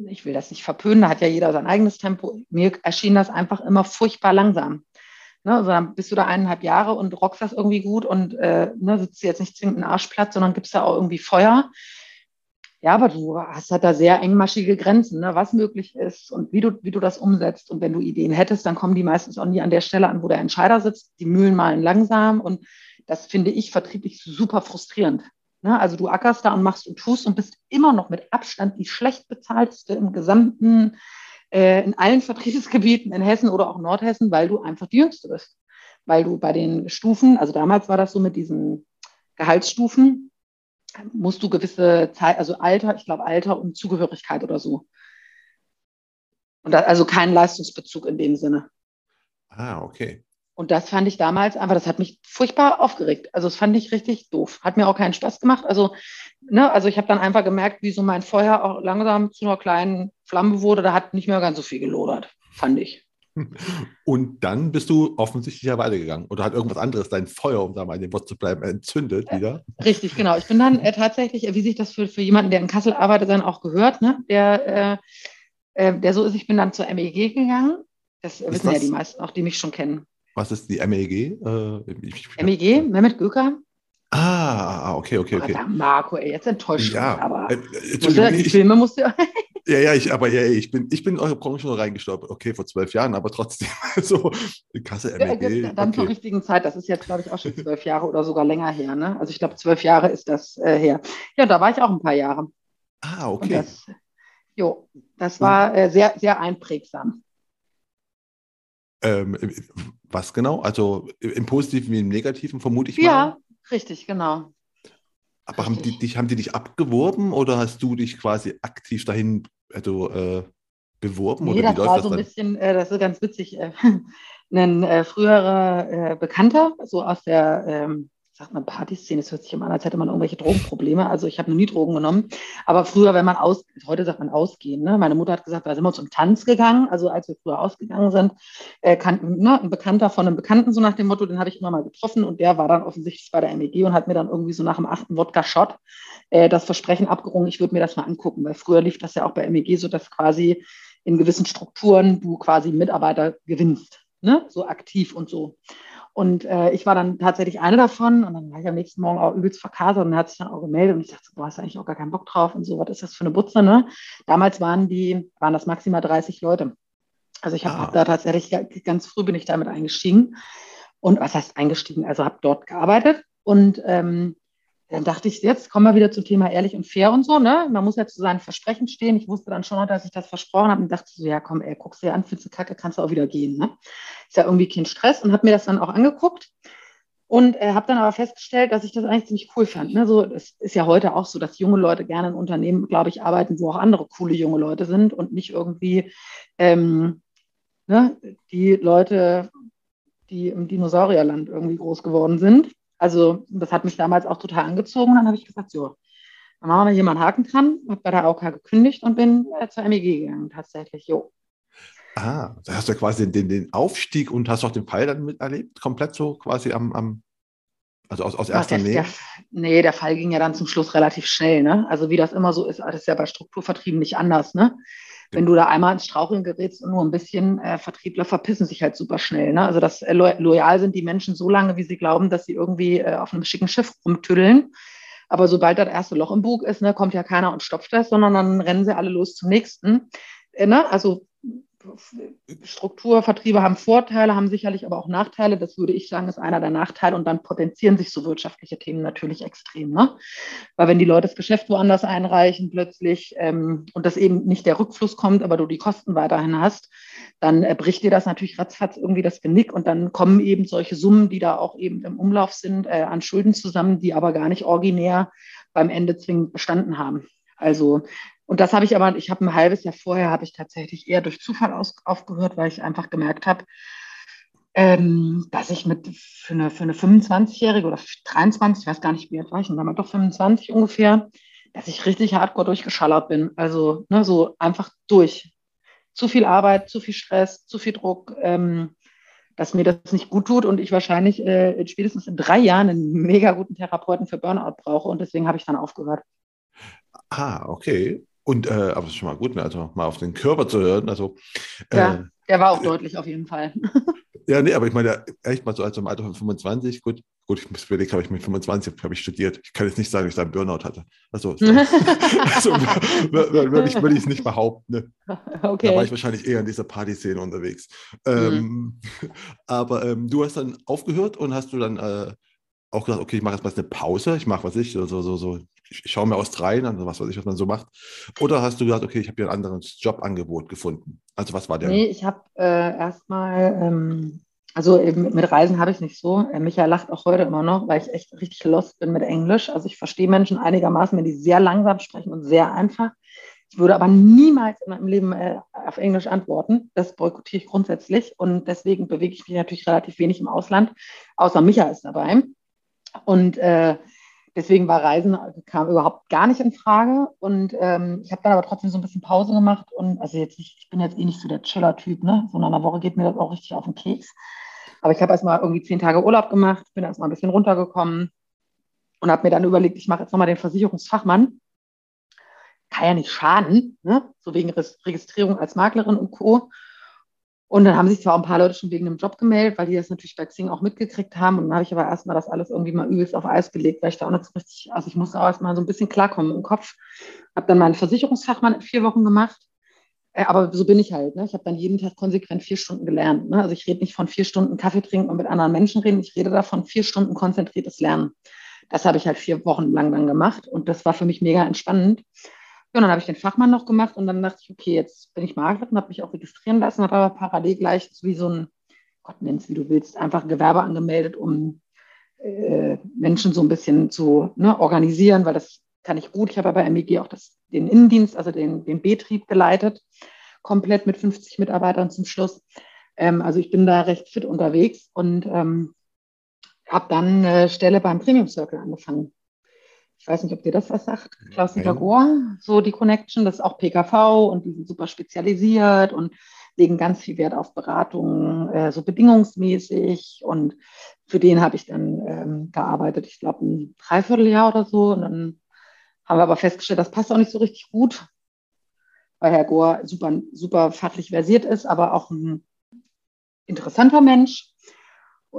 ich will das nicht verpönen, da hat ja jeder sein eigenes Tempo. Mir erschien das einfach immer furchtbar langsam. Ne, also dann bist du da eineinhalb Jahre und rockst das irgendwie gut und äh, ne, sitzt jetzt nicht zwingend einen Arschplatz, sondern gibst da auch irgendwie Feuer. Ja, aber du hast halt da sehr engmaschige Grenzen, ne, was möglich ist und wie du, wie du das umsetzt. Und wenn du Ideen hättest, dann kommen die meistens auch nie an der Stelle an, wo der Entscheider sitzt. Die Mühlen malen langsam und das finde ich vertrieblich super frustrierend. Ne? Also du ackerst da und machst und tust und bist immer noch mit Abstand die schlecht bezahlteste im gesamten, äh, in allen (laughs) Vertriebsgebieten in Hessen oder auch Nordhessen, weil du einfach die Jüngste bist. Weil du bei den Stufen, also damals war das so mit diesen Gehaltsstufen, musst du gewisse Zeit, also Alter, ich glaube Alter und Zugehörigkeit oder so. Und da, also kein Leistungsbezug in dem Sinne. Ah, okay. Und das fand ich damals einfach, das hat mich furchtbar aufgeregt. Also das fand ich richtig doof. Hat mir auch keinen Spaß gemacht. Also, ne, also ich habe dann einfach gemerkt, wie so mein Feuer auch langsam zu einer kleinen Flamme wurde. Da hat nicht mehr ganz so viel gelodert, fand ich. Und dann bist du offensichtlich ja weitergegangen oder hat irgendwas anderes dein Feuer, um da mal in dem Wort zu bleiben, entzündet wieder? Richtig, genau. Ich bin dann äh, tatsächlich, äh, wie sich das für, für jemanden, der in Kassel arbeitet, dann auch gehört, ne? der, äh, äh der so ist, ich bin dann zur MEG gegangen. Das ist wissen was? ja die meisten auch, die mich schon kennen. Was ist die MEG? Äh, MEG, Mehmet Göker. Ah, ah, okay, okay, okay. Marco, ey, jetzt enttäuscht ja. mich, aber äh, musste, die Filme musst du. (laughs) ja, ja, ich, aber ja, ich bin, ich bin in eure Branche nur reingestolpert. Okay, vor zwölf Jahren, aber trotzdem (laughs) so Kasse MEG. Ja, dann okay. zur richtigen Zeit. Das ist jetzt, glaube ich, auch schon zwölf Jahre oder sogar länger her. Ne? Also ich glaube, zwölf Jahre ist das äh, her. Ja, da war ich auch ein paar Jahre. Ah, okay. das, jo, das war äh, sehr, sehr einprägsam. Ähm, was genau? Also im Positiven wie im Negativen, vermute ich mal? Ja, Richtig, genau. Aber Richtig. haben die, dich, haben die dich abgeworben oder hast du dich quasi aktiv dahin also, äh, beworben? Nee, oder das war das so ein bisschen, äh, das ist ganz witzig, äh, (laughs) ein äh, früherer äh, Bekannter, so aus der ähm, sagt man Partyszene, es hört sich immer an, als hätte man irgendwelche Drogenprobleme. Also ich habe noch nie Drogen genommen. Aber früher, wenn man aus, heute sagt man ausgehen. Ne? Meine Mutter hat gesagt, da sind wir zum Tanz gegangen. Also als wir früher ausgegangen sind, äh, kann, ne, ein Bekannter von einem Bekannten, so nach dem Motto, den habe ich immer mal getroffen und der war dann offensichtlich bei der MEG und hat mir dann irgendwie so nach dem achten Wodka-Shot äh, das Versprechen abgerungen, ich würde mir das mal angucken. Weil früher lief das ja auch bei MEG so, dass quasi in gewissen Strukturen du quasi Mitarbeiter gewinnst. Ne? So aktiv und so. Und äh, ich war dann tatsächlich eine davon und dann war ich am nächsten Morgen auch übelst verkasert und hat sich dann auch gemeldet und ich dachte, boah, hast du eigentlich auch gar keinen Bock drauf und so, was ist das für eine Butze, ne? Damals waren die, waren das maximal 30 Leute. Also ich habe ah. da tatsächlich ganz früh bin ich damit eingestiegen und was heißt eingestiegen? Also habe dort gearbeitet und ähm, dann dachte ich, jetzt kommen wir wieder zum Thema ehrlich und fair und so. Ne? Man muss ja zu seinen Versprechen stehen. Ich wusste dann schon noch, dass ich das versprochen habe und dachte so, ja komm, ey, guckst dir an, findest du kacke, kannst du auch wieder gehen. Ne? Ist ja irgendwie kein Stress und habe mir das dann auch angeguckt und äh, habe dann aber festgestellt, dass ich das eigentlich ziemlich cool fand. Ne? So, es ist ja heute auch so, dass junge Leute gerne in Unternehmen, glaube ich, arbeiten, wo auch andere coole junge Leute sind und nicht irgendwie ähm, ne, die Leute, die im Dinosaurierland irgendwie groß geworden sind. Also das hat mich damals auch total angezogen. Dann habe ich gesagt, so, dann machen wir hier mal einen Haken dran, habe bei der AOK gekündigt und bin äh, zur MEG gegangen, tatsächlich, jo. Ah, da hast du ja quasi den, den Aufstieg und hast auch den Fall dann miterlebt, komplett so quasi am, am also aus, aus erster Nähe? Der, nee, der Fall ging ja dann zum Schluss relativ schnell. Ne? Also wie das immer so ist, das ist ja bei Strukturvertrieben nicht anders. Ne? Wenn du da einmal ins Straucheln gerätst und nur ein bisschen, äh, Vertriebler verpissen sich halt super schnell. Ne? Also das äh, loyal sind die Menschen so lange, wie sie glauben, dass sie irgendwie äh, auf einem schicken Schiff rumtüddeln. Aber sobald das erste Loch im Bug ist, ne, kommt ja keiner und stopft das, sondern dann rennen sie alle los zum nächsten. Äh, ne? Also Strukturvertriebe haben Vorteile, haben sicherlich aber auch Nachteile. Das würde ich sagen, ist einer der Nachteile. Und dann potenzieren sich so wirtschaftliche Themen natürlich extrem. Ne? Weil wenn die Leute das Geschäft woanders einreichen plötzlich ähm, und das eben nicht der Rückfluss kommt, aber du die Kosten weiterhin hast, dann äh, bricht dir das natürlich ratzfatz irgendwie das Genick und dann kommen eben solche Summen, die da auch eben im Umlauf sind, äh, an Schulden zusammen, die aber gar nicht originär beim Ende zwingend bestanden haben. Also und das habe ich aber, ich habe ein halbes Jahr vorher, habe ich tatsächlich eher durch Zufall aus, aufgehört, weil ich einfach gemerkt habe, ähm, dass ich mit für eine, für eine 25-Jährige oder 23, ich weiß gar nicht, wie alt war ich, und damals doch 25 ungefähr, dass ich richtig hardcore durchgeschallert bin. Also ne, so einfach durch. Zu viel Arbeit, zu viel Stress, zu viel Druck, ähm, dass mir das nicht gut tut und ich wahrscheinlich äh, spätestens in drei Jahren einen mega guten Therapeuten für Burnout brauche. Und deswegen habe ich dann aufgehört. Ah, okay. Und, äh, aber es ist schon mal gut, ne? also mal auf den Körper zu hören. Also, äh, ja, der war auch deutlich auf jeden Fall. (laughs) ja, nee, aber ich meine, echt mal so als im Alter von 25, gut, gut, ich muss überlegen, habe ich mit 25 habe ich studiert. Ich kann jetzt nicht sagen, dass ich da einen Burnout hatte. Also, (laughs) also würde ich, würd ich es nicht behaupten. Ne? Okay. Da war ich wahrscheinlich eher in dieser Partyszene unterwegs. Ähm, mhm. (laughs) aber ähm, du hast dann aufgehört und hast du dann äh, auch gesagt, okay, ich mache jetzt mal eine Pause, ich mache was ich, so, so, so, ich schaue mir Australien an, was weiß ich, was man so macht. Oder hast du gesagt, okay, ich habe hier ein anderes Jobangebot gefunden? Also was war der? Nee, ich habe äh, erstmal, ähm, also mit Reisen habe ich nicht so. Äh, Michael lacht auch heute immer noch, weil ich echt richtig lost bin mit Englisch. Also ich verstehe Menschen einigermaßen, wenn die sehr langsam sprechen und sehr einfach. Ich würde aber niemals in meinem Leben äh, auf Englisch antworten. Das boykottiere ich grundsätzlich. Und deswegen bewege ich mich natürlich relativ wenig im Ausland, außer Micha ist dabei. Und äh, Deswegen war Reisen kam überhaupt gar nicht in Frage. Und ähm, ich habe dann aber trotzdem so ein bisschen Pause gemacht. Und also jetzt nicht, ich bin jetzt eh nicht so der Chiller-Typ, ne? So nach einer Woche geht mir das auch richtig auf den Keks. Aber ich habe erstmal irgendwie zehn Tage Urlaub gemacht, bin erstmal ein bisschen runtergekommen und habe mir dann überlegt, ich mache jetzt nochmal den Versicherungsfachmann. Kann ja nicht schaden, ne? so wegen Registrierung als Maklerin und Co. Und dann haben sich zwar ein paar Leute schon wegen dem Job gemeldet, weil die das natürlich bei Xing auch mitgekriegt haben. Und dann habe ich aber erstmal das alles irgendwie mal übelst auf Eis gelegt, weil ich da auch nicht so richtig, also ich musste auch erstmal so ein bisschen klarkommen im Kopf. Habe dann meinen Versicherungsfachmann in vier Wochen gemacht. Äh, aber so bin ich halt. Ne? Ich habe dann jeden Tag konsequent vier Stunden gelernt. Ne? Also ich rede nicht von vier Stunden Kaffee trinken und mit anderen Menschen reden. Ich rede davon vier Stunden konzentriertes Lernen. Das habe ich halt vier Wochen lang dann gemacht. Und das war für mich mega entspannend. Ja, und dann habe ich den Fachmann noch gemacht und dann dachte ich, okay, jetzt bin ich Maklerin, habe mich auch registrieren lassen, habe aber parallel gleich wie so ein, Gott nennt es wie du willst, einfach ein Gewerbe angemeldet, um äh, Menschen so ein bisschen zu ne, organisieren, weil das kann ich gut. Ich habe bei MEG auch das, den Innendienst, also den, den Betrieb geleitet, komplett mit 50 Mitarbeitern zum Schluss. Ähm, also ich bin da recht fit unterwegs und ähm, habe dann eine Stelle beim Premium Circle angefangen. Ich weiß nicht, ob dir das was sagt, Klaus-Dieter Gohr, so die Connection, das ist auch PKV und die sind super spezialisiert und legen ganz viel Wert auf Beratung, äh, so bedingungsmäßig. Und für den habe ich dann ähm, gearbeitet, ich glaube ein Dreivierteljahr oder so. Und dann haben wir aber festgestellt, das passt auch nicht so richtig gut, weil Herr Gohr super, super fachlich versiert ist, aber auch ein interessanter Mensch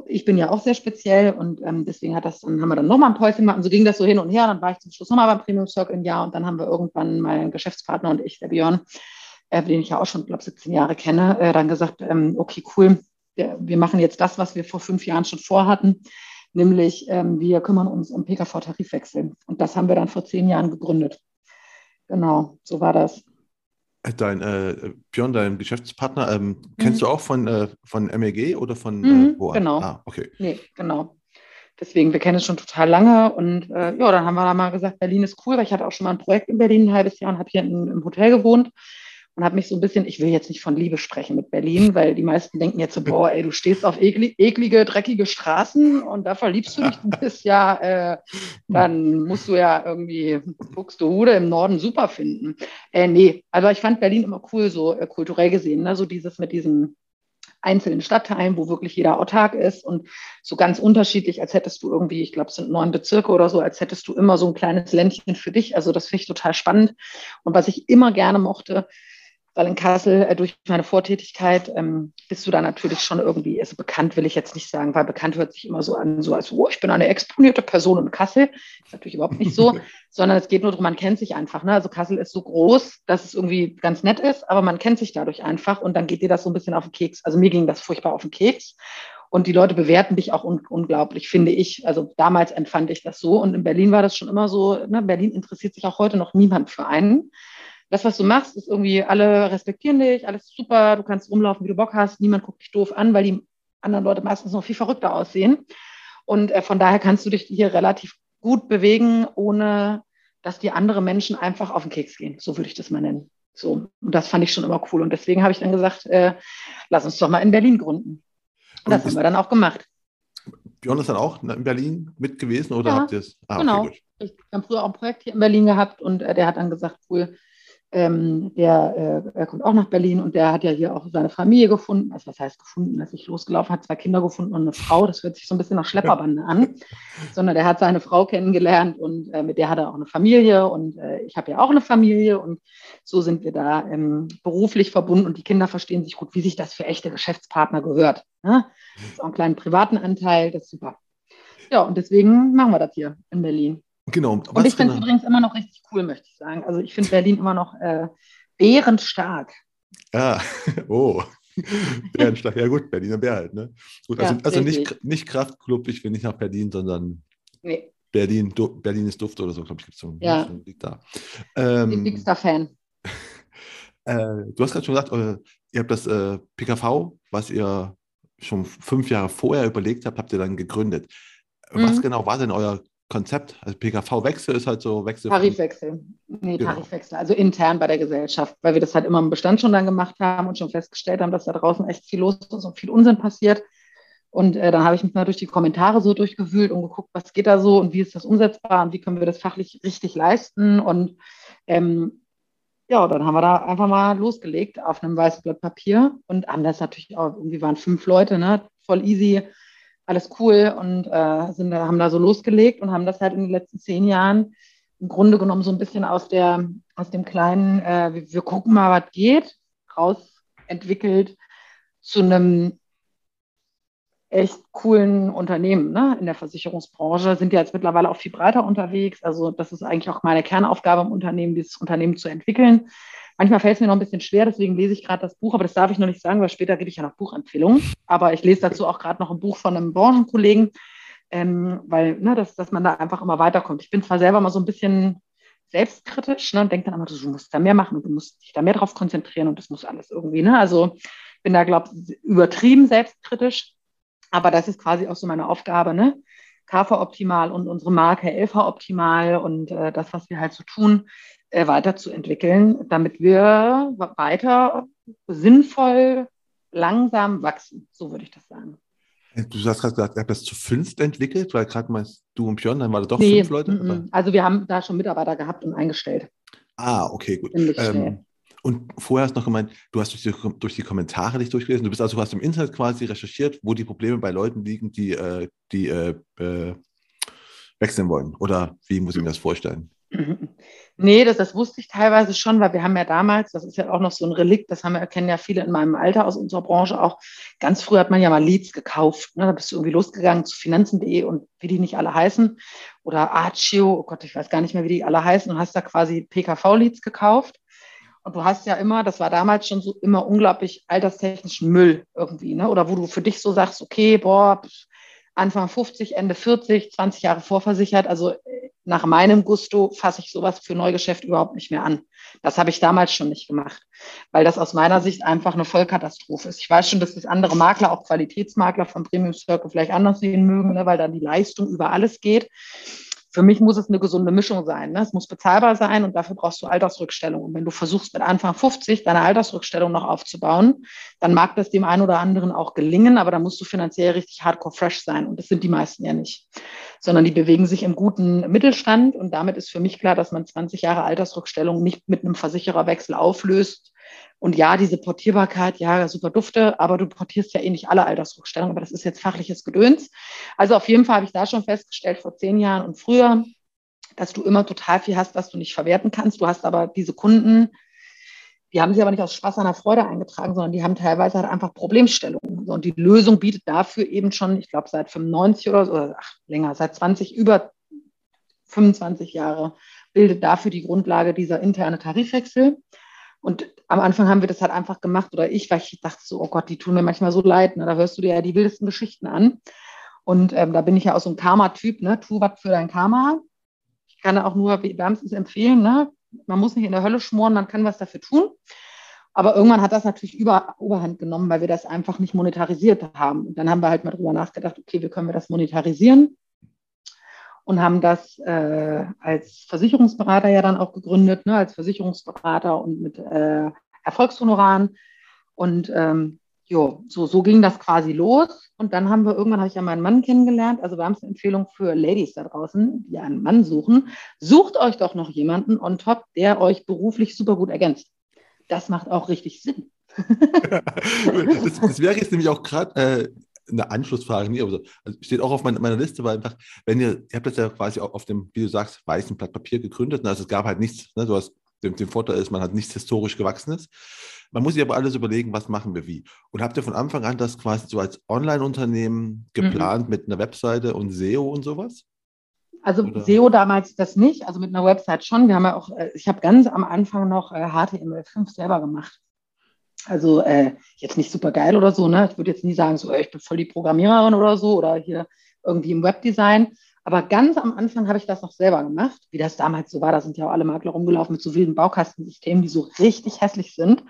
ich bin ja auch sehr speziell und ähm, deswegen hat das, dann haben wir dann nochmal ein Päuschen gemacht und so ging das so hin und her. Dann war ich zum Schluss nochmal beim Premium Circle ein Jahr und dann haben wir irgendwann mein Geschäftspartner und ich, der Björn, äh, den ich ja auch schon, glaube 17 Jahre kenne, äh, dann gesagt, ähm, okay, cool, wir, wir, machen jetzt das, was wir vor fünf Jahren schon vorhatten, nämlich ähm, wir kümmern uns um PKV-Tarifwechsel. Und das haben wir dann vor zehn Jahren gegründet. Genau, so war das. Dein äh, Björn, dein Geschäftspartner, ähm, mhm. kennst du auch von, äh, von MEG oder von mhm, äh, Genau. Ah, okay. Nee, genau. Deswegen, wir kennen es schon total lange und äh, ja, dann haben wir da mal gesagt, Berlin ist cool, weil ich hatte auch schon mal ein Projekt in Berlin ein halbes Jahr und habe hier in, im Hotel gewohnt und habe mich so ein bisschen, ich will jetzt nicht von Liebe sprechen mit Berlin, weil die meisten denken jetzt so, boah, ey, du stehst auf eklig, eklige, dreckige Straßen und da verliebst du dich, du bist ja, äh, dann musst du ja irgendwie Buxtehude im Norden super finden. Äh, nee, aber ich fand Berlin immer cool, so äh, kulturell gesehen, ne? so dieses mit diesen einzelnen Stadtteilen, wo wirklich jeder autark ist und so ganz unterschiedlich, als hättest du irgendwie, ich glaube, es sind neun Bezirke oder so, als hättest du immer so ein kleines Ländchen für dich. Also das finde ich total spannend. Und was ich immer gerne mochte, weil in Kassel äh, durch meine Vortätigkeit ähm, bist du da natürlich schon irgendwie, also bekannt will ich jetzt nicht sagen, weil bekannt hört sich immer so an, so als, oh, ich bin eine exponierte Person in Kassel. Ist natürlich überhaupt nicht so, (laughs) sondern es geht nur darum, man kennt sich einfach. Ne? Also Kassel ist so groß, dass es irgendwie ganz nett ist, aber man kennt sich dadurch einfach und dann geht dir das so ein bisschen auf den Keks. Also mir ging das furchtbar auf den Keks. Und die Leute bewerten dich auch un unglaublich, finde ich. Also damals empfand ich das so. Und in Berlin war das schon immer so, ne? Berlin interessiert sich auch heute noch niemand für einen das, was du machst, ist irgendwie, alle respektieren dich, alles super, du kannst rumlaufen, wie du Bock hast, niemand guckt dich doof an, weil die anderen Leute meistens noch viel verrückter aussehen. Und äh, von daher kannst du dich hier relativ gut bewegen, ohne dass die anderen Menschen einfach auf den Keks gehen. So würde ich das mal nennen. So, und das fand ich schon immer cool. Und deswegen habe ich dann gesagt, äh, lass uns doch mal in Berlin gründen. Und das haben wir dann auch gemacht. Björn ist dann auch in Berlin mit gewesen oder ja, habt ihr es? Ah, genau. Okay, ich habe früher auch ein Projekt hier in Berlin gehabt und äh, der hat dann gesagt, cool, ähm, der äh, er kommt auch nach Berlin und der hat ja hier auch seine Familie gefunden. Also was heißt gefunden, als ich losgelaufen hat, zwei Kinder gefunden und eine Frau. Das hört sich so ein bisschen nach Schlepperbande an, (laughs) sondern der hat seine Frau kennengelernt und äh, mit der hat er auch eine Familie und äh, ich habe ja auch eine Familie und so sind wir da ähm, beruflich verbunden und die Kinder verstehen sich gut, wie sich das für echte Geschäftspartner gehört. Ne? Das ist auch einen kleinen privaten Anteil, das ist super. Ja, und deswegen machen wir das hier in Berlin. Genau. Und ich finde es übrigens immer noch richtig cool, möchte ich sagen. Also ich finde Berlin immer noch äh, bärenstark. Ah, (laughs) oh. (laughs) Bärenstark, ja gut, Berliner Bär halt, ne? Gut, also, ja, also nicht, nicht Kraftclub, ich will nicht nach Berlin, sondern nee. Berlin, du, Berlin ist Duft oder so, glaube ich, gibt es so. Ja. So liegt da. Ähm, Dickster Fan. (laughs) Äh, du hast gerade schon gesagt, äh, ihr habt das äh, PKV, was ihr schon fünf Jahre vorher überlegt habt, habt ihr dann gegründet. Mhm. Was genau war denn euer Konzept? Also PKV-Wechsel ist halt so Wechsel. Tarifwechsel. Nee, genau. Tarifwechsel. Also intern bei der Gesellschaft, weil wir das halt immer im Bestand schon dann gemacht haben und schon festgestellt haben, dass da draußen echt viel los ist und viel Unsinn passiert. Und äh, dann habe ich mich mal durch die Kommentare so durchgewühlt und geguckt, was geht da so und wie ist das umsetzbar und wie können wir das fachlich richtig leisten. Und ähm, ja, dann haben wir da einfach mal losgelegt auf einem weißen Blatt Papier und haben das natürlich auch, irgendwie waren fünf Leute, ne? voll easy alles cool und äh, sind, haben da so losgelegt und haben das halt in den letzten zehn Jahren im Grunde genommen so ein bisschen aus, der, aus dem kleinen, äh, wir, wir gucken mal, was geht, rausentwickelt zu einem echt coolen Unternehmen ne? in der Versicherungsbranche, sind ja jetzt mittlerweile auch viel breiter unterwegs. Also das ist eigentlich auch meine Kernaufgabe im Unternehmen, dieses Unternehmen zu entwickeln. Manchmal fällt es mir noch ein bisschen schwer, deswegen lese ich gerade das Buch, aber das darf ich noch nicht sagen, weil später gebe ich ja noch Buchempfehlungen. Aber ich lese dazu auch gerade noch ein Buch von einem Branchenkollegen, ähm, weil, ne, dass, dass man da einfach immer weiterkommt. Ich bin zwar selber mal so ein bisschen selbstkritisch ne, und denke dann immer, du musst da mehr machen und du musst dich da mehr drauf konzentrieren und das muss alles irgendwie. Ne? Also bin da, glaube ich, übertrieben selbstkritisch, aber das ist quasi auch so meine Aufgabe, ne? KV optimal und unsere Marke LV optimal und äh, das, was wir halt so tun, weiterzuentwickeln, damit wir weiter sinnvoll langsam wachsen. So würde ich das sagen. Äh, du hast gerade gesagt, ihr habt das zu fünft entwickelt, weil gerade meinst du und Björn, dann waren da doch nee, fünf Leute? M -m. Also wir haben da schon Mitarbeiter gehabt und eingestellt. Ah, okay, gut. Ähm, und vorher hast du noch gemeint, du hast durch die, durch die, Kommentare dich durchgelesen. Du bist also, hast im Internet quasi recherchiert, wo die Probleme bei Leuten liegen, die, äh, die äh, äh, wechseln wollen. Oder wie muss ich mir das vorstellen? (laughs) Nee, das, das wusste ich teilweise schon, weil wir haben ja damals, das ist ja auch noch so ein Relikt, das haben wir, kennen ja viele in meinem Alter aus unserer Branche auch. Ganz früh hat man ja mal Leads gekauft. Ne? Da bist du irgendwie losgegangen zu finanzen.de und wie die nicht alle heißen. Oder Archio, oh Gott, ich weiß gar nicht mehr, wie die alle heißen, und hast da quasi PKV-Leads gekauft. Und du hast ja immer, das war damals schon so immer unglaublich alterstechnischen Müll irgendwie, ne? Oder wo du für dich so sagst, okay, boah, Anfang 50, Ende 40, 20 Jahre vorversichert. Also nach meinem Gusto fasse ich sowas für Neugeschäft überhaupt nicht mehr an. Das habe ich damals schon nicht gemacht, weil das aus meiner Sicht einfach eine Vollkatastrophe ist. Ich weiß schon, dass das andere Makler, auch Qualitätsmakler von Premium Circle vielleicht anders sehen mögen, ne, weil dann die Leistung über alles geht für mich muss es eine gesunde Mischung sein. Ne? Es muss bezahlbar sein und dafür brauchst du Altersrückstellung. Und wenn du versuchst, mit Anfang 50 deine Altersrückstellung noch aufzubauen, dann mag das dem einen oder anderen auch gelingen, aber da musst du finanziell richtig hardcore fresh sein. Und das sind die meisten ja nicht. Sondern die bewegen sich im guten Mittelstand. Und damit ist für mich klar, dass man 20 Jahre Altersrückstellung nicht mit einem Versichererwechsel auflöst, und ja, diese Portierbarkeit, ja, super dufte, aber du portierst ja eh nicht alle Altersrückstellungen, aber das ist jetzt fachliches Gedöns. Also auf jeden Fall habe ich da schon festgestellt, vor zehn Jahren und früher, dass du immer total viel hast, was du nicht verwerten kannst. Du hast aber diese Kunden, die haben sie aber nicht aus Spaß an der Freude eingetragen, sondern die haben teilweise halt einfach Problemstellungen. Und die Lösung bietet dafür eben schon, ich glaube, seit 95 oder so, ach, länger, seit 20, über 25 Jahre, bildet dafür die Grundlage dieser interne Tarifwechsel. Und am Anfang haben wir das halt einfach gemacht oder ich, weil ich dachte so, oh Gott, die tun mir manchmal so leid. Ne? Da hörst du dir ja die wildesten Geschichten an. Und ähm, da bin ich ja auch so ein Karma-Typ, ne? Tu was für dein Karma. Ich kann auch nur wärmstens empfehlen, ne? Man muss nicht in der Hölle schmoren, man kann was dafür tun. Aber irgendwann hat das natürlich über, Oberhand genommen, weil wir das einfach nicht monetarisiert haben. Und dann haben wir halt mal drüber nachgedacht, okay, wie können wir das monetarisieren? Und haben das äh, als Versicherungsberater ja dann auch gegründet, ne, als Versicherungsberater und mit äh, Erfolgshonoraren. Und ähm, jo, so, so ging das quasi los. Und dann haben wir irgendwann, habe ich ja meinen Mann kennengelernt. Also wir haben eine Empfehlung für Ladies da draußen, die einen Mann suchen. Sucht euch doch noch jemanden on top, der euch beruflich super gut ergänzt. Das macht auch richtig Sinn. (laughs) das, das wäre jetzt nämlich auch gerade äh, eine Anschlussfrage nie, aber so, also steht auch auf meiner, meiner Liste, weil einfach, wenn ihr, ihr habt das ja quasi auf dem, wie du sagst, weißen Blatt Papier gegründet, ne, also es gab halt nichts, ne, du hast, den, den Vorteil ist, man hat nichts historisch Gewachsenes. Man muss sich aber alles überlegen, was machen wir wie. Und habt ihr von Anfang an das quasi so als Online-Unternehmen geplant mhm. mit einer Webseite und SEO und sowas? Also Oder? SEO damals das nicht, also mit einer Website schon. Wir haben ja auch, äh, ich habe ganz am Anfang noch HTML5 äh, selber gemacht. Also äh, jetzt nicht super geil oder so, ne? Ich würde jetzt nie sagen, so, ich bin voll die Programmiererin oder so oder hier irgendwie im Webdesign. Aber ganz am Anfang habe ich das noch selber gemacht, wie das damals so war. Da sind ja auch alle Makler rumgelaufen mit so wilden Baukastensystemen, die so richtig hässlich sind.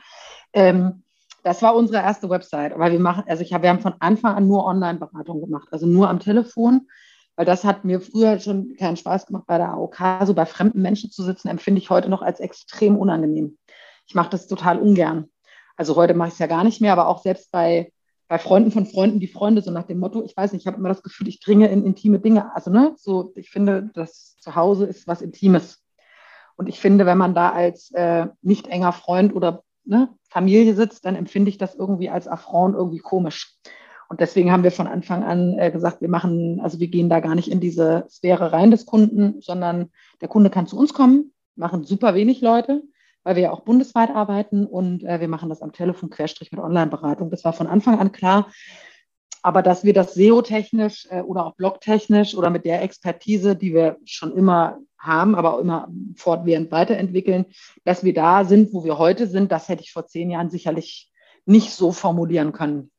Ähm, das war unsere erste Website. Aber wir machen, also ich habe, wir haben von Anfang an nur Online-Beratung gemacht, also nur am Telefon, weil das hat mir früher schon keinen Spaß gemacht, bei der AOK so bei fremden Menschen zu sitzen, empfinde ich heute noch als extrem unangenehm. Ich mache das total ungern. Also heute mache ich es ja gar nicht mehr, aber auch selbst bei, bei Freunden von Freunden, die Freunde, so nach dem Motto, ich weiß nicht, ich habe immer das Gefühl, ich dringe in intime Dinge. Also, ne, so, ich finde, das Zuhause ist was Intimes. Und ich finde, wenn man da als äh, nicht enger Freund oder ne, Familie sitzt, dann empfinde ich das irgendwie als Affront irgendwie komisch. Und deswegen haben wir von Anfang an äh, gesagt, wir machen, also wir gehen da gar nicht in diese Sphäre rein des Kunden, sondern der Kunde kann zu uns kommen, machen super wenig Leute weil wir ja auch bundesweit arbeiten und äh, wir machen das am Telefon querstrich mit Online-Beratung. Das war von Anfang an klar. Aber dass wir das SEO-technisch äh, oder auch blog-technisch oder mit der Expertise, die wir schon immer haben, aber auch immer fortwährend weiterentwickeln, dass wir da sind, wo wir heute sind, das hätte ich vor zehn Jahren sicherlich nicht so formulieren können.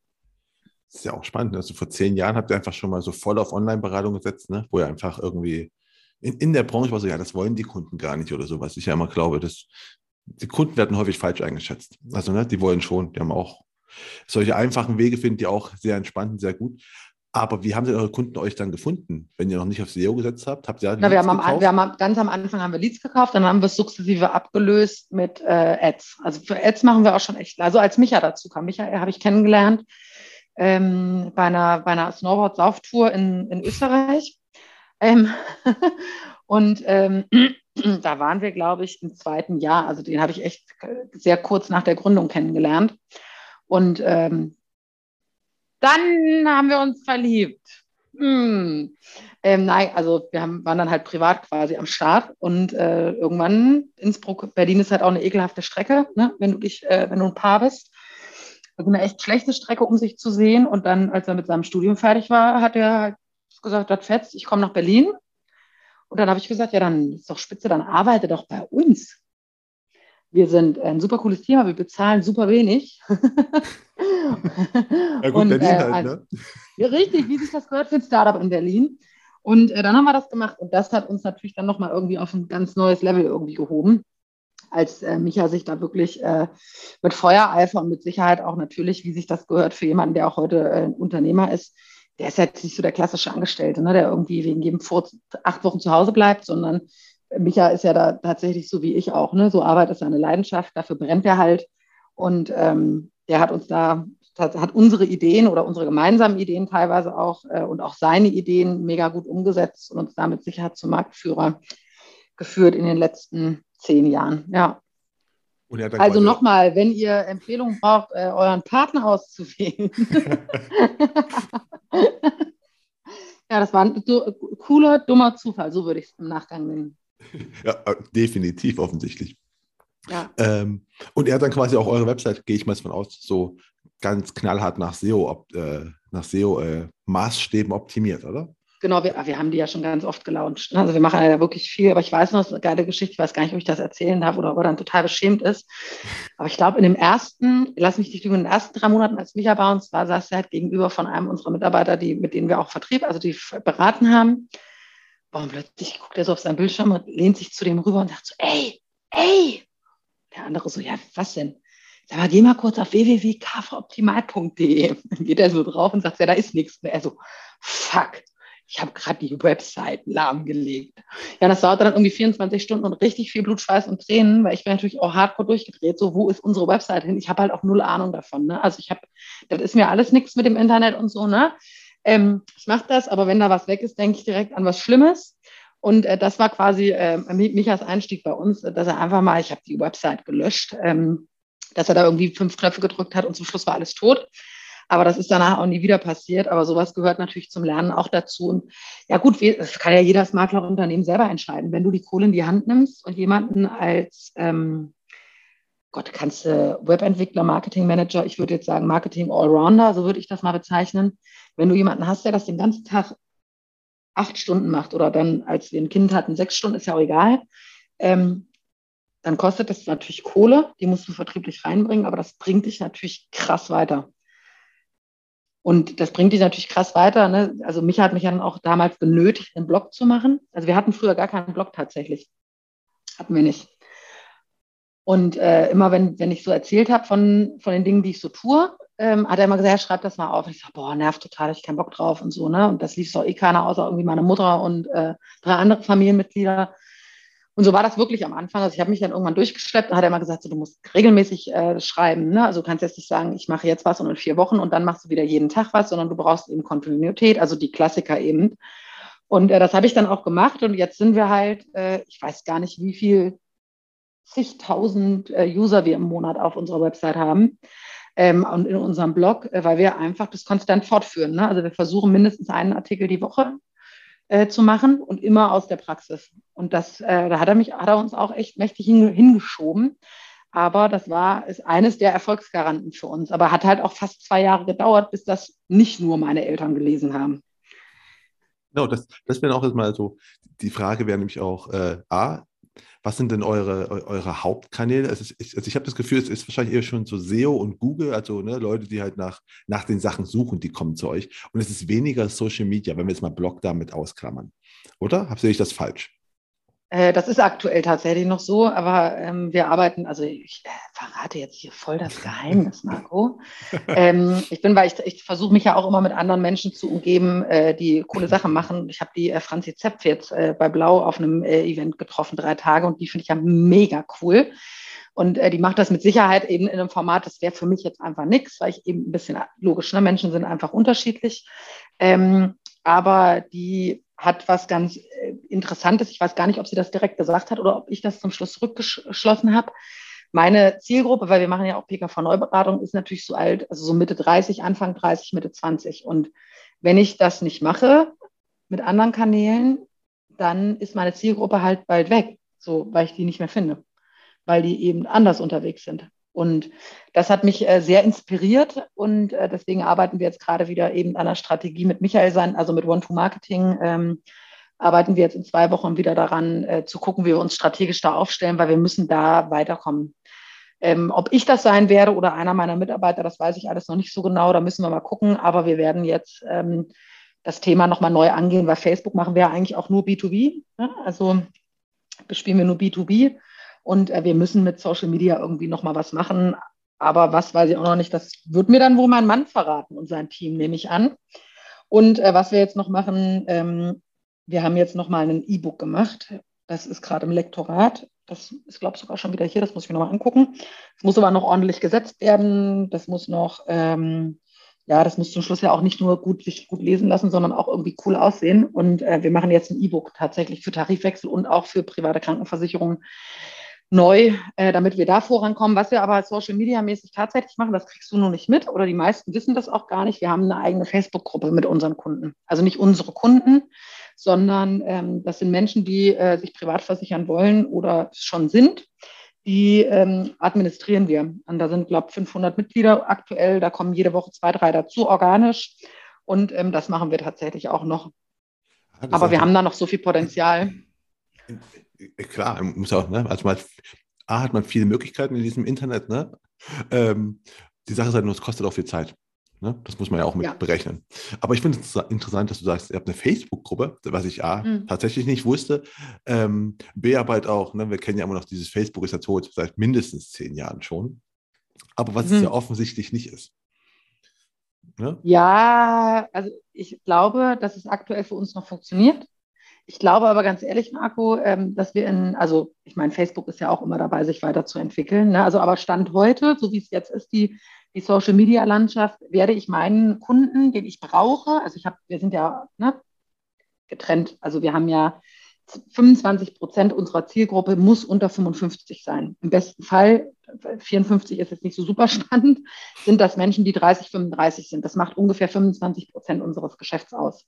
Das ist ja auch spannend. Also vor zehn Jahren habt ihr einfach schon mal so voll auf Online-Beratung gesetzt, ne? wo ihr einfach irgendwie in, in der Branche war so, ja, das wollen die Kunden gar nicht oder so, was ich ja immer glaube, das die Kunden werden häufig falsch eingeschätzt. Also, ne, die wollen schon, die haben auch solche einfachen Wege, finden die auch sehr entspannt und sehr gut. Aber wie haben denn eure Kunden euch dann gefunden, wenn ihr noch nicht auf SEO gesetzt habt? Habt ihr Na, wir, haben am, wir haben ganz am Anfang haben wir Leads gekauft, dann haben wir es sukzessive abgelöst mit äh, Ads. Also für Ads machen wir auch schon echt. Also als Micha dazu kam, Micha habe ich kennengelernt ähm, bei einer, bei einer Snowboard-Sauftour in, in Österreich. Ähm, (laughs) und ähm, (clears throat) da waren wir, glaube ich, im zweiten Jahr. Also den habe ich echt sehr kurz nach der Gründung kennengelernt. Und ähm, dann haben wir uns verliebt. Hm. Ähm, nein, also wir haben, waren dann halt privat quasi am Start und äh, irgendwann Innsbruck, Berlin ist halt auch eine ekelhafte Strecke, ne? wenn du dich, äh, wenn du ein Paar bist. Also eine echt schlechte Strecke, um sich zu sehen. Und dann, als er mit seinem Studium fertig war, hat er gesagt, das fetzt, ich komme nach Berlin. Und dann habe ich gesagt, ja, dann ist doch spitze, dann arbeite doch bei uns. Wir sind ein super cooles Thema, wir bezahlen super wenig. (laughs) ja gut, und, Berlin äh, halt, ne? Ja, richtig, wie sich das gehört für ein Startup in Berlin. Und äh, dann haben wir das gemacht und das hat uns natürlich dann nochmal irgendwie auf ein ganz neues Level irgendwie gehoben, als äh, Micha sich da wirklich äh, mit Feuereifer und mit Sicherheit auch natürlich, wie sich das gehört für jemanden, der auch heute äh, Unternehmer ist, der ist jetzt nicht so der klassische Angestellte, ne, der irgendwie wegen jedem Furz acht Wochen zu Hause bleibt, sondern Micha ist ja da tatsächlich so wie ich auch. Ne? So Arbeit ist seine Leidenschaft, dafür brennt er halt. Und ähm, der hat uns da, hat, unsere Ideen oder unsere gemeinsamen Ideen teilweise auch äh, und auch seine Ideen mega gut umgesetzt und uns damit Sicherheit zum Marktführer geführt in den letzten zehn Jahren. Ja. Also nochmal, wenn ihr Empfehlungen braucht, äh, euren Partner auszuwählen. (laughs) ja, das war ein so, cooler, dummer Zufall, so würde ich es im Nachgang nennen. Ja, äh, definitiv, offensichtlich. Ja. Ähm, und er hat dann quasi auch eure Website, gehe ich mal von aus, so ganz knallhart nach SEO, äh, nach SEO-Maßstäben äh, optimiert, oder? Genau, wir, wir haben die ja schon ganz oft gelauncht. Ne? Also wir machen ja wirklich viel, aber ich weiß noch, das ist eine geile Geschichte, ich weiß gar nicht, ob ich das erzählen darf oder ob er dann total beschämt ist. Aber ich glaube, in dem ersten, lass mich nicht lügen, in den ersten drei Monaten, als Micha bei uns war, saß er halt gegenüber von einem unserer Mitarbeiter, die, mit denen wir auch Vertrieb, also die beraten haben. Und plötzlich guckt er so auf seinen Bildschirm und lehnt sich zu dem rüber und sagt so, ey, ey. Der andere so, ja, was denn? Sag mal, geh mal kurz auf www.kfoptimal.de. (laughs) Dann geht er so drauf und sagt, ja, da ist nichts. Und er so, fuck ich habe gerade die Webseiten lahmgelegt. Ja, das dauerte dann irgendwie 24 Stunden und richtig viel Blut, Schweiß und Tränen, weil ich bin natürlich auch hardcore durchgedreht. So, wo ist unsere Webseite hin? Ich habe halt auch null Ahnung davon. Ne? Also ich habe, das ist mir alles nichts mit dem Internet und so. Ne? Ähm, ich mache das, aber wenn da was weg ist, denke ich direkt an was Schlimmes. Und äh, das war quasi äh, Michas Einstieg bei uns, dass er einfach mal, ich habe die Website gelöscht, ähm, dass er da irgendwie fünf Knöpfe gedrückt hat und zum Schluss war alles tot. Aber das ist danach auch nie wieder passiert. Aber sowas gehört natürlich zum Lernen auch dazu. Und ja gut, das kann ja jedes Maklerunternehmen selber entscheiden. Wenn du die Kohle in die Hand nimmst und jemanden als ähm, Gott, kannst du Webentwickler, Marketing Manager, ich würde jetzt sagen Marketing Allrounder, so würde ich das mal bezeichnen. Wenn du jemanden hast, der das den ganzen Tag acht Stunden macht oder dann, als wir ein Kind hatten, sechs Stunden, ist ja auch egal, ähm, dann kostet das natürlich Kohle, die musst du vertrieblich reinbringen, aber das bringt dich natürlich krass weiter. Und das bringt dich natürlich krass weiter. Ne? Also mich hat mich dann auch damals genötigt, einen Blog zu machen. Also wir hatten früher gar keinen Blog tatsächlich. Hatten wir nicht. Und äh, immer wenn, wenn ich so erzählt habe von, von den Dingen, die ich so tue, ähm, hat er immer gesagt, ja, schreib das mal auf. Und ich sage, boah, nervt total, ich keinen Bock drauf und so. Ne? Und das lief doch eh keiner, außer irgendwie meine Mutter und äh, drei andere Familienmitglieder. Und so war das wirklich am Anfang. Also ich habe mich dann irgendwann durchgeschleppt und hat er immer gesagt, so, du musst regelmäßig äh, schreiben. Ne? Also du kannst jetzt nicht sagen, ich mache jetzt was und in vier Wochen und dann machst du wieder jeden Tag was, sondern du brauchst eben Kontinuität, also die Klassiker eben. Und äh, das habe ich dann auch gemacht und jetzt sind wir halt, äh, ich weiß gar nicht, wie viel zigtausend äh, User wir im Monat auf unserer Website haben. Ähm, und in unserem Blog, äh, weil wir einfach das konstant fortführen. Ne? Also wir versuchen mindestens einen Artikel die Woche äh, zu machen und immer aus der Praxis. Und das, äh, da hat er mich, hat er uns auch echt mächtig hingeschoben. Aber das war ist eines der Erfolgsgaranten für uns. Aber hat halt auch fast zwei Jahre gedauert, bis das nicht nur meine Eltern gelesen haben. Genau, das, das wäre auch erstmal so, die Frage wäre nämlich auch, äh, A, was sind denn eure, eure Hauptkanäle? Also, ich, also ich habe das Gefühl, es ist wahrscheinlich eher schon so SEO und Google, also ne, Leute, die halt nach, nach den Sachen suchen, die kommen zu euch. Und es ist weniger Social Media, wenn wir jetzt mal Blog damit ausklammern. Oder? Sehe ich das falsch? Äh, das ist aktuell tatsächlich noch so, aber ähm, wir arbeiten, also ich äh, verrate jetzt hier voll das Geheimnis, (laughs) Marco. ähm, ich bin, weil ich, ich versuche mich ja auch immer mit anderen Menschen zu umgeben, äh, die coole Sachen machen. Ich habe die äh, Franzi Zepf jetzt äh, bei Blau auf einem äh, Event getroffen, drei Tage, und die finde ich ja mega cool. Und die macht das mit Sicherheit eben in einem Format, das wäre für mich jetzt einfach nichts, weil ich eben ein bisschen logisch, ne? Menschen sind einfach unterschiedlich. Ähm, aber die hat was ganz äh, Interessantes. Ich weiß gar nicht, ob sie das direkt gesagt hat oder ob ich das zum Schluss zurückgeschlossen habe. Meine Zielgruppe, weil wir machen ja auch PKV-Neuberatung, ist natürlich so alt, also so Mitte 30, Anfang 30, Mitte 20. Und wenn ich das nicht mache mit anderen Kanälen, dann ist meine Zielgruppe halt bald weg, so, weil ich die nicht mehr finde, weil die eben anders unterwegs sind. Und das hat mich äh, sehr inspiriert und äh, deswegen arbeiten wir jetzt gerade wieder eben an einer Strategie mit Michael sein, also mit One-to-Marketing. Ähm, arbeiten wir jetzt in zwei Wochen wieder daran, äh, zu gucken, wie wir uns strategisch da aufstellen, weil wir müssen da weiterkommen. Ähm, ob ich das sein werde oder einer meiner Mitarbeiter, das weiß ich alles noch nicht so genau, da müssen wir mal gucken. Aber wir werden jetzt ähm, das Thema nochmal neu angehen, weil Facebook machen wir ja eigentlich auch nur B2B. Ne? Also bespielen wir nur B2B. Und äh, wir müssen mit Social Media irgendwie nochmal was machen. Aber was weiß ich auch noch nicht. Das wird mir dann wohl mein Mann verraten und sein Team, nehme ich an. Und äh, was wir jetzt noch machen, ähm, wir haben jetzt nochmal ein E-Book gemacht. Das ist gerade im Lektorat. Das ist, glaube ich, sogar schon wieder hier. Das muss ich mir nochmal angucken. Es muss aber noch ordentlich gesetzt werden. Das muss noch, ähm, ja, das muss zum Schluss ja auch nicht nur gut, sich gut lesen lassen, sondern auch irgendwie cool aussehen. Und äh, wir machen jetzt ein E-Book tatsächlich für Tarifwechsel und auch für private Krankenversicherungen neu, äh, damit wir da vorankommen. Was wir aber Social Media mäßig tatsächlich machen, das kriegst du nur nicht mit oder die meisten wissen das auch gar nicht. Wir haben eine eigene Facebook-Gruppe mit unseren Kunden. Also nicht unsere Kunden, sondern ähm, das sind Menschen, die äh, sich privat versichern wollen oder schon sind. Die ähm, administrieren wir. Und da sind, glaube ich, 500 Mitglieder aktuell. Da kommen jede Woche zwei, drei dazu, organisch. Und ähm, das machen wir tatsächlich auch noch. Ja, Aber wir haben da noch so viel Potenzial. Klar, muss auch, ne? Also man, A, hat man viele Möglichkeiten in diesem Internet, ne? Ähm, die Sache ist halt nur, es kostet auch viel Zeit. Ne? Das muss man ja auch mit ja. berechnen. Aber ich finde es interessant, dass du sagst, ihr habt eine Facebook-Gruppe, was ich A, mhm. tatsächlich nicht wusste. Ähm, B, aber halt auch, ne? wir kennen ja immer noch dieses Facebook ist ja tot seit mindestens zehn Jahren schon. Aber was mhm. es ja offensichtlich nicht ist. Ne? Ja, also ich glaube, dass es aktuell für uns noch funktioniert. Ich glaube aber ganz ehrlich, Marco, ähm, dass wir in, also ich meine, Facebook ist ja auch immer dabei, sich weiterzuentwickeln. Ne? Also aber Stand heute, so wie es jetzt ist, die die Social Media Landschaft werde ich meinen Kunden, den ich brauche, also ich habe, wir sind ja ne, getrennt, also wir haben ja 25 Prozent unserer Zielgruppe muss unter 55 sein. Im besten Fall, 54 ist jetzt nicht so super spannend, sind das Menschen, die 30, 35 sind. Das macht ungefähr 25 Prozent unseres Geschäfts aus.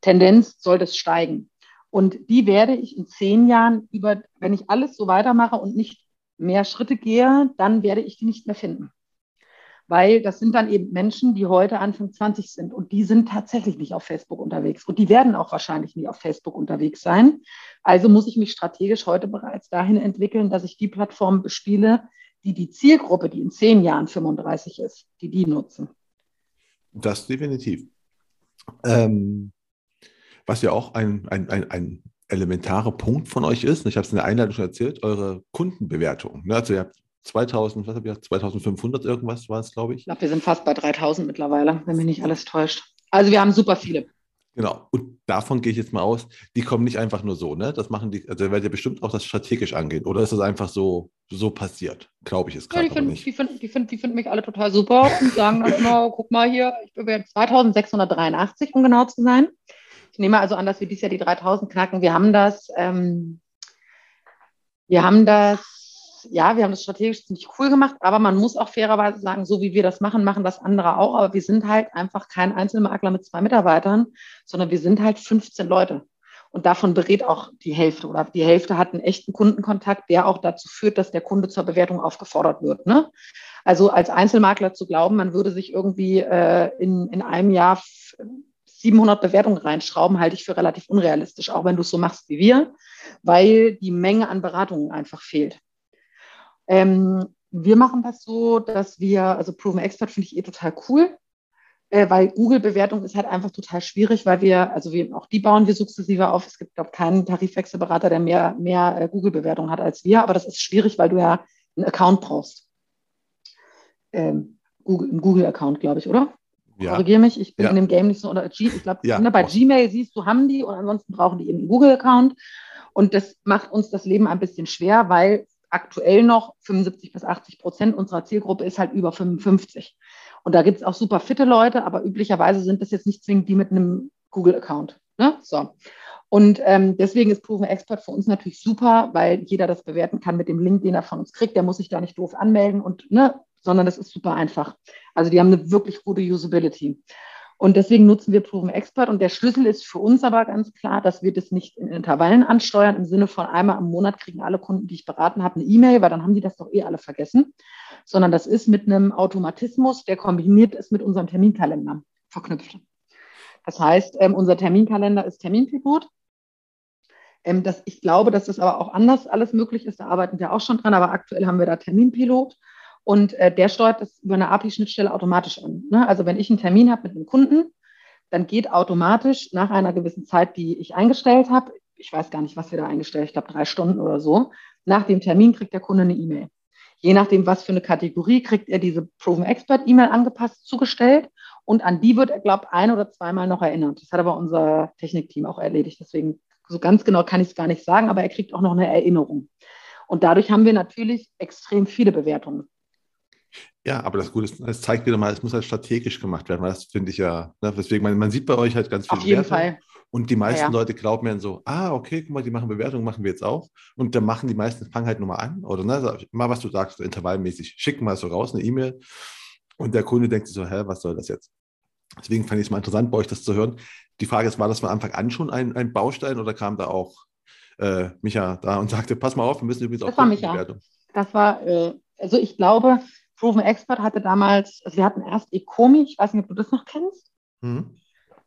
Tendenz soll das steigen. Und die werde ich in zehn Jahren über, wenn ich alles so weitermache und nicht mehr Schritte gehe, dann werde ich die nicht mehr finden weil das sind dann eben Menschen, die heute Anfang 20 sind und die sind tatsächlich nicht auf Facebook unterwegs und die werden auch wahrscheinlich nie auf Facebook unterwegs sein. Also muss ich mich strategisch heute bereits dahin entwickeln, dass ich die Plattform bespiele, die die Zielgruppe, die in zehn Jahren 35 ist, die die nutzen. Das definitiv. Ähm, was ja auch ein, ein, ein, ein elementarer Punkt von euch ist, ich habe es in der Einleitung schon erzählt, eure Kundenbewertung. Ne, also ihr habt 2000, was habe ich gesagt, 2500 irgendwas war es, glaube ich. Ich glaube, wir sind fast bei 3000 mittlerweile, wenn mich nicht alles täuscht. Also wir haben super viele. Genau. Und davon gehe ich jetzt mal aus, die kommen nicht einfach nur so, ne? Das machen die, also werdet ihr bestimmt auch das strategisch angehen. Oder ist das einfach so, so passiert? Glaube ich es gerade ja, die nicht. Die finden, die, finden, die finden mich alle total super und sagen dann immer, guck mal hier, ich bin jetzt 2683, um genau zu sein. Ich nehme also an, dass wir dieses Jahr die 3000 knacken. Wir haben das, ähm, wir haben das ja, wir haben das strategisch ziemlich cool gemacht, aber man muss auch fairerweise sagen, so wie wir das machen, machen das andere auch. Aber wir sind halt einfach kein Einzelmakler mit zwei Mitarbeitern, sondern wir sind halt 15 Leute. Und davon berät auch die Hälfte oder die Hälfte hat einen echten Kundenkontakt, der auch dazu führt, dass der Kunde zur Bewertung aufgefordert wird. Ne? Also als Einzelmakler zu glauben, man würde sich irgendwie äh, in, in einem Jahr 700 Bewertungen reinschrauben, halte ich für relativ unrealistisch, auch wenn du es so machst wie wir, weil die Menge an Beratungen einfach fehlt. Ähm, wir machen das so, dass wir, also Proven Expert finde ich eh total cool, äh, weil Google-Bewertung ist halt einfach total schwierig, weil wir, also wir, auch die bauen wir sukzessive auf. Es gibt, glaube ich, keinen Tarifwechselberater, der mehr, mehr äh, Google-Bewertung hat als wir, aber das ist schwierig, weil du ja einen Account brauchst. Ähm, Google, einen Google-Account, glaube ich, oder? Ja. Korrigiere mich, ich bin ja. in dem Game nicht so, oder G, ich glaube, ja. Ne, bei Gmail siehst du, haben die und ansonsten brauchen die eben einen Google-Account. Und das macht uns das Leben ein bisschen schwer, weil aktuell noch 75 bis 80 Prozent unserer Zielgruppe ist halt über 55. Und da gibt es auch super fitte Leute, aber üblicherweise sind das jetzt nicht zwingend die mit einem Google-Account. Ne? So. Und ähm, deswegen ist Proven Expert für uns natürlich super, weil jeder das bewerten kann mit dem Link, den er von uns kriegt. Der muss sich da nicht doof anmelden und, ne, sondern das ist super einfach. Also die haben eine wirklich gute Usability. Und deswegen nutzen wir Proven Expert. Und der Schlüssel ist für uns aber ganz klar, dass wir das nicht in Intervallen ansteuern, im Sinne von einmal im Monat kriegen alle Kunden, die ich beraten habe, eine E-Mail, weil dann haben die das doch eh alle vergessen, sondern das ist mit einem Automatismus, der kombiniert ist mit unserem Terminkalender verknüpft. Das heißt, ähm, unser Terminkalender ist Terminpilot. Ähm, das, ich glaube, dass das aber auch anders alles möglich ist. Da arbeiten wir auch schon dran, aber aktuell haben wir da Terminpilot. Und äh, der steuert das über eine API-Schnittstelle automatisch an. Ne? Also wenn ich einen Termin habe mit einem Kunden, dann geht automatisch nach einer gewissen Zeit, die ich eingestellt habe, ich weiß gar nicht, was wir da eingestellt, ich glaube drei Stunden oder so, nach dem Termin kriegt der Kunde eine E-Mail. Je nachdem, was für eine Kategorie, kriegt er diese Proven Expert E-Mail angepasst zugestellt und an die wird er, glaube ich, ein oder zweimal noch erinnert. Das hat aber unser Technikteam auch erledigt. Deswegen so ganz genau kann ich es gar nicht sagen, aber er kriegt auch noch eine Erinnerung. Und dadurch haben wir natürlich extrem viele Bewertungen. Ja, aber das Gute ist, es zeigt wieder mal, es muss halt strategisch gemacht werden, weil das finde ich ja, ne, deswegen, man, man, sieht bei euch halt ganz viel. Auf jeden Fall. Und die meisten ja, ja. Leute glauben dann so, ah, okay, guck mal, die machen Bewertungen, machen wir jetzt auch. Und dann machen die meisten, fangen halt nur mal an. Oder ne, mal, was du sagst, so intervallmäßig, schicken mal so raus eine E-Mail. Und der Kunde denkt sich so, hä, was soll das jetzt? Deswegen fand ich es mal interessant, bei euch das zu hören. Die Frage ist, war das von Anfang an schon ein, ein Baustein oder kam da auch äh, Micha da und (laughs) sagte, pass mal auf, wir müssen übrigens auch das war Micha. Bewertung. Das war, äh, also ich glaube, Proven Expert hatte damals, also wir hatten erst Ecomi, ich weiß nicht, ob du das noch kennst. Mhm.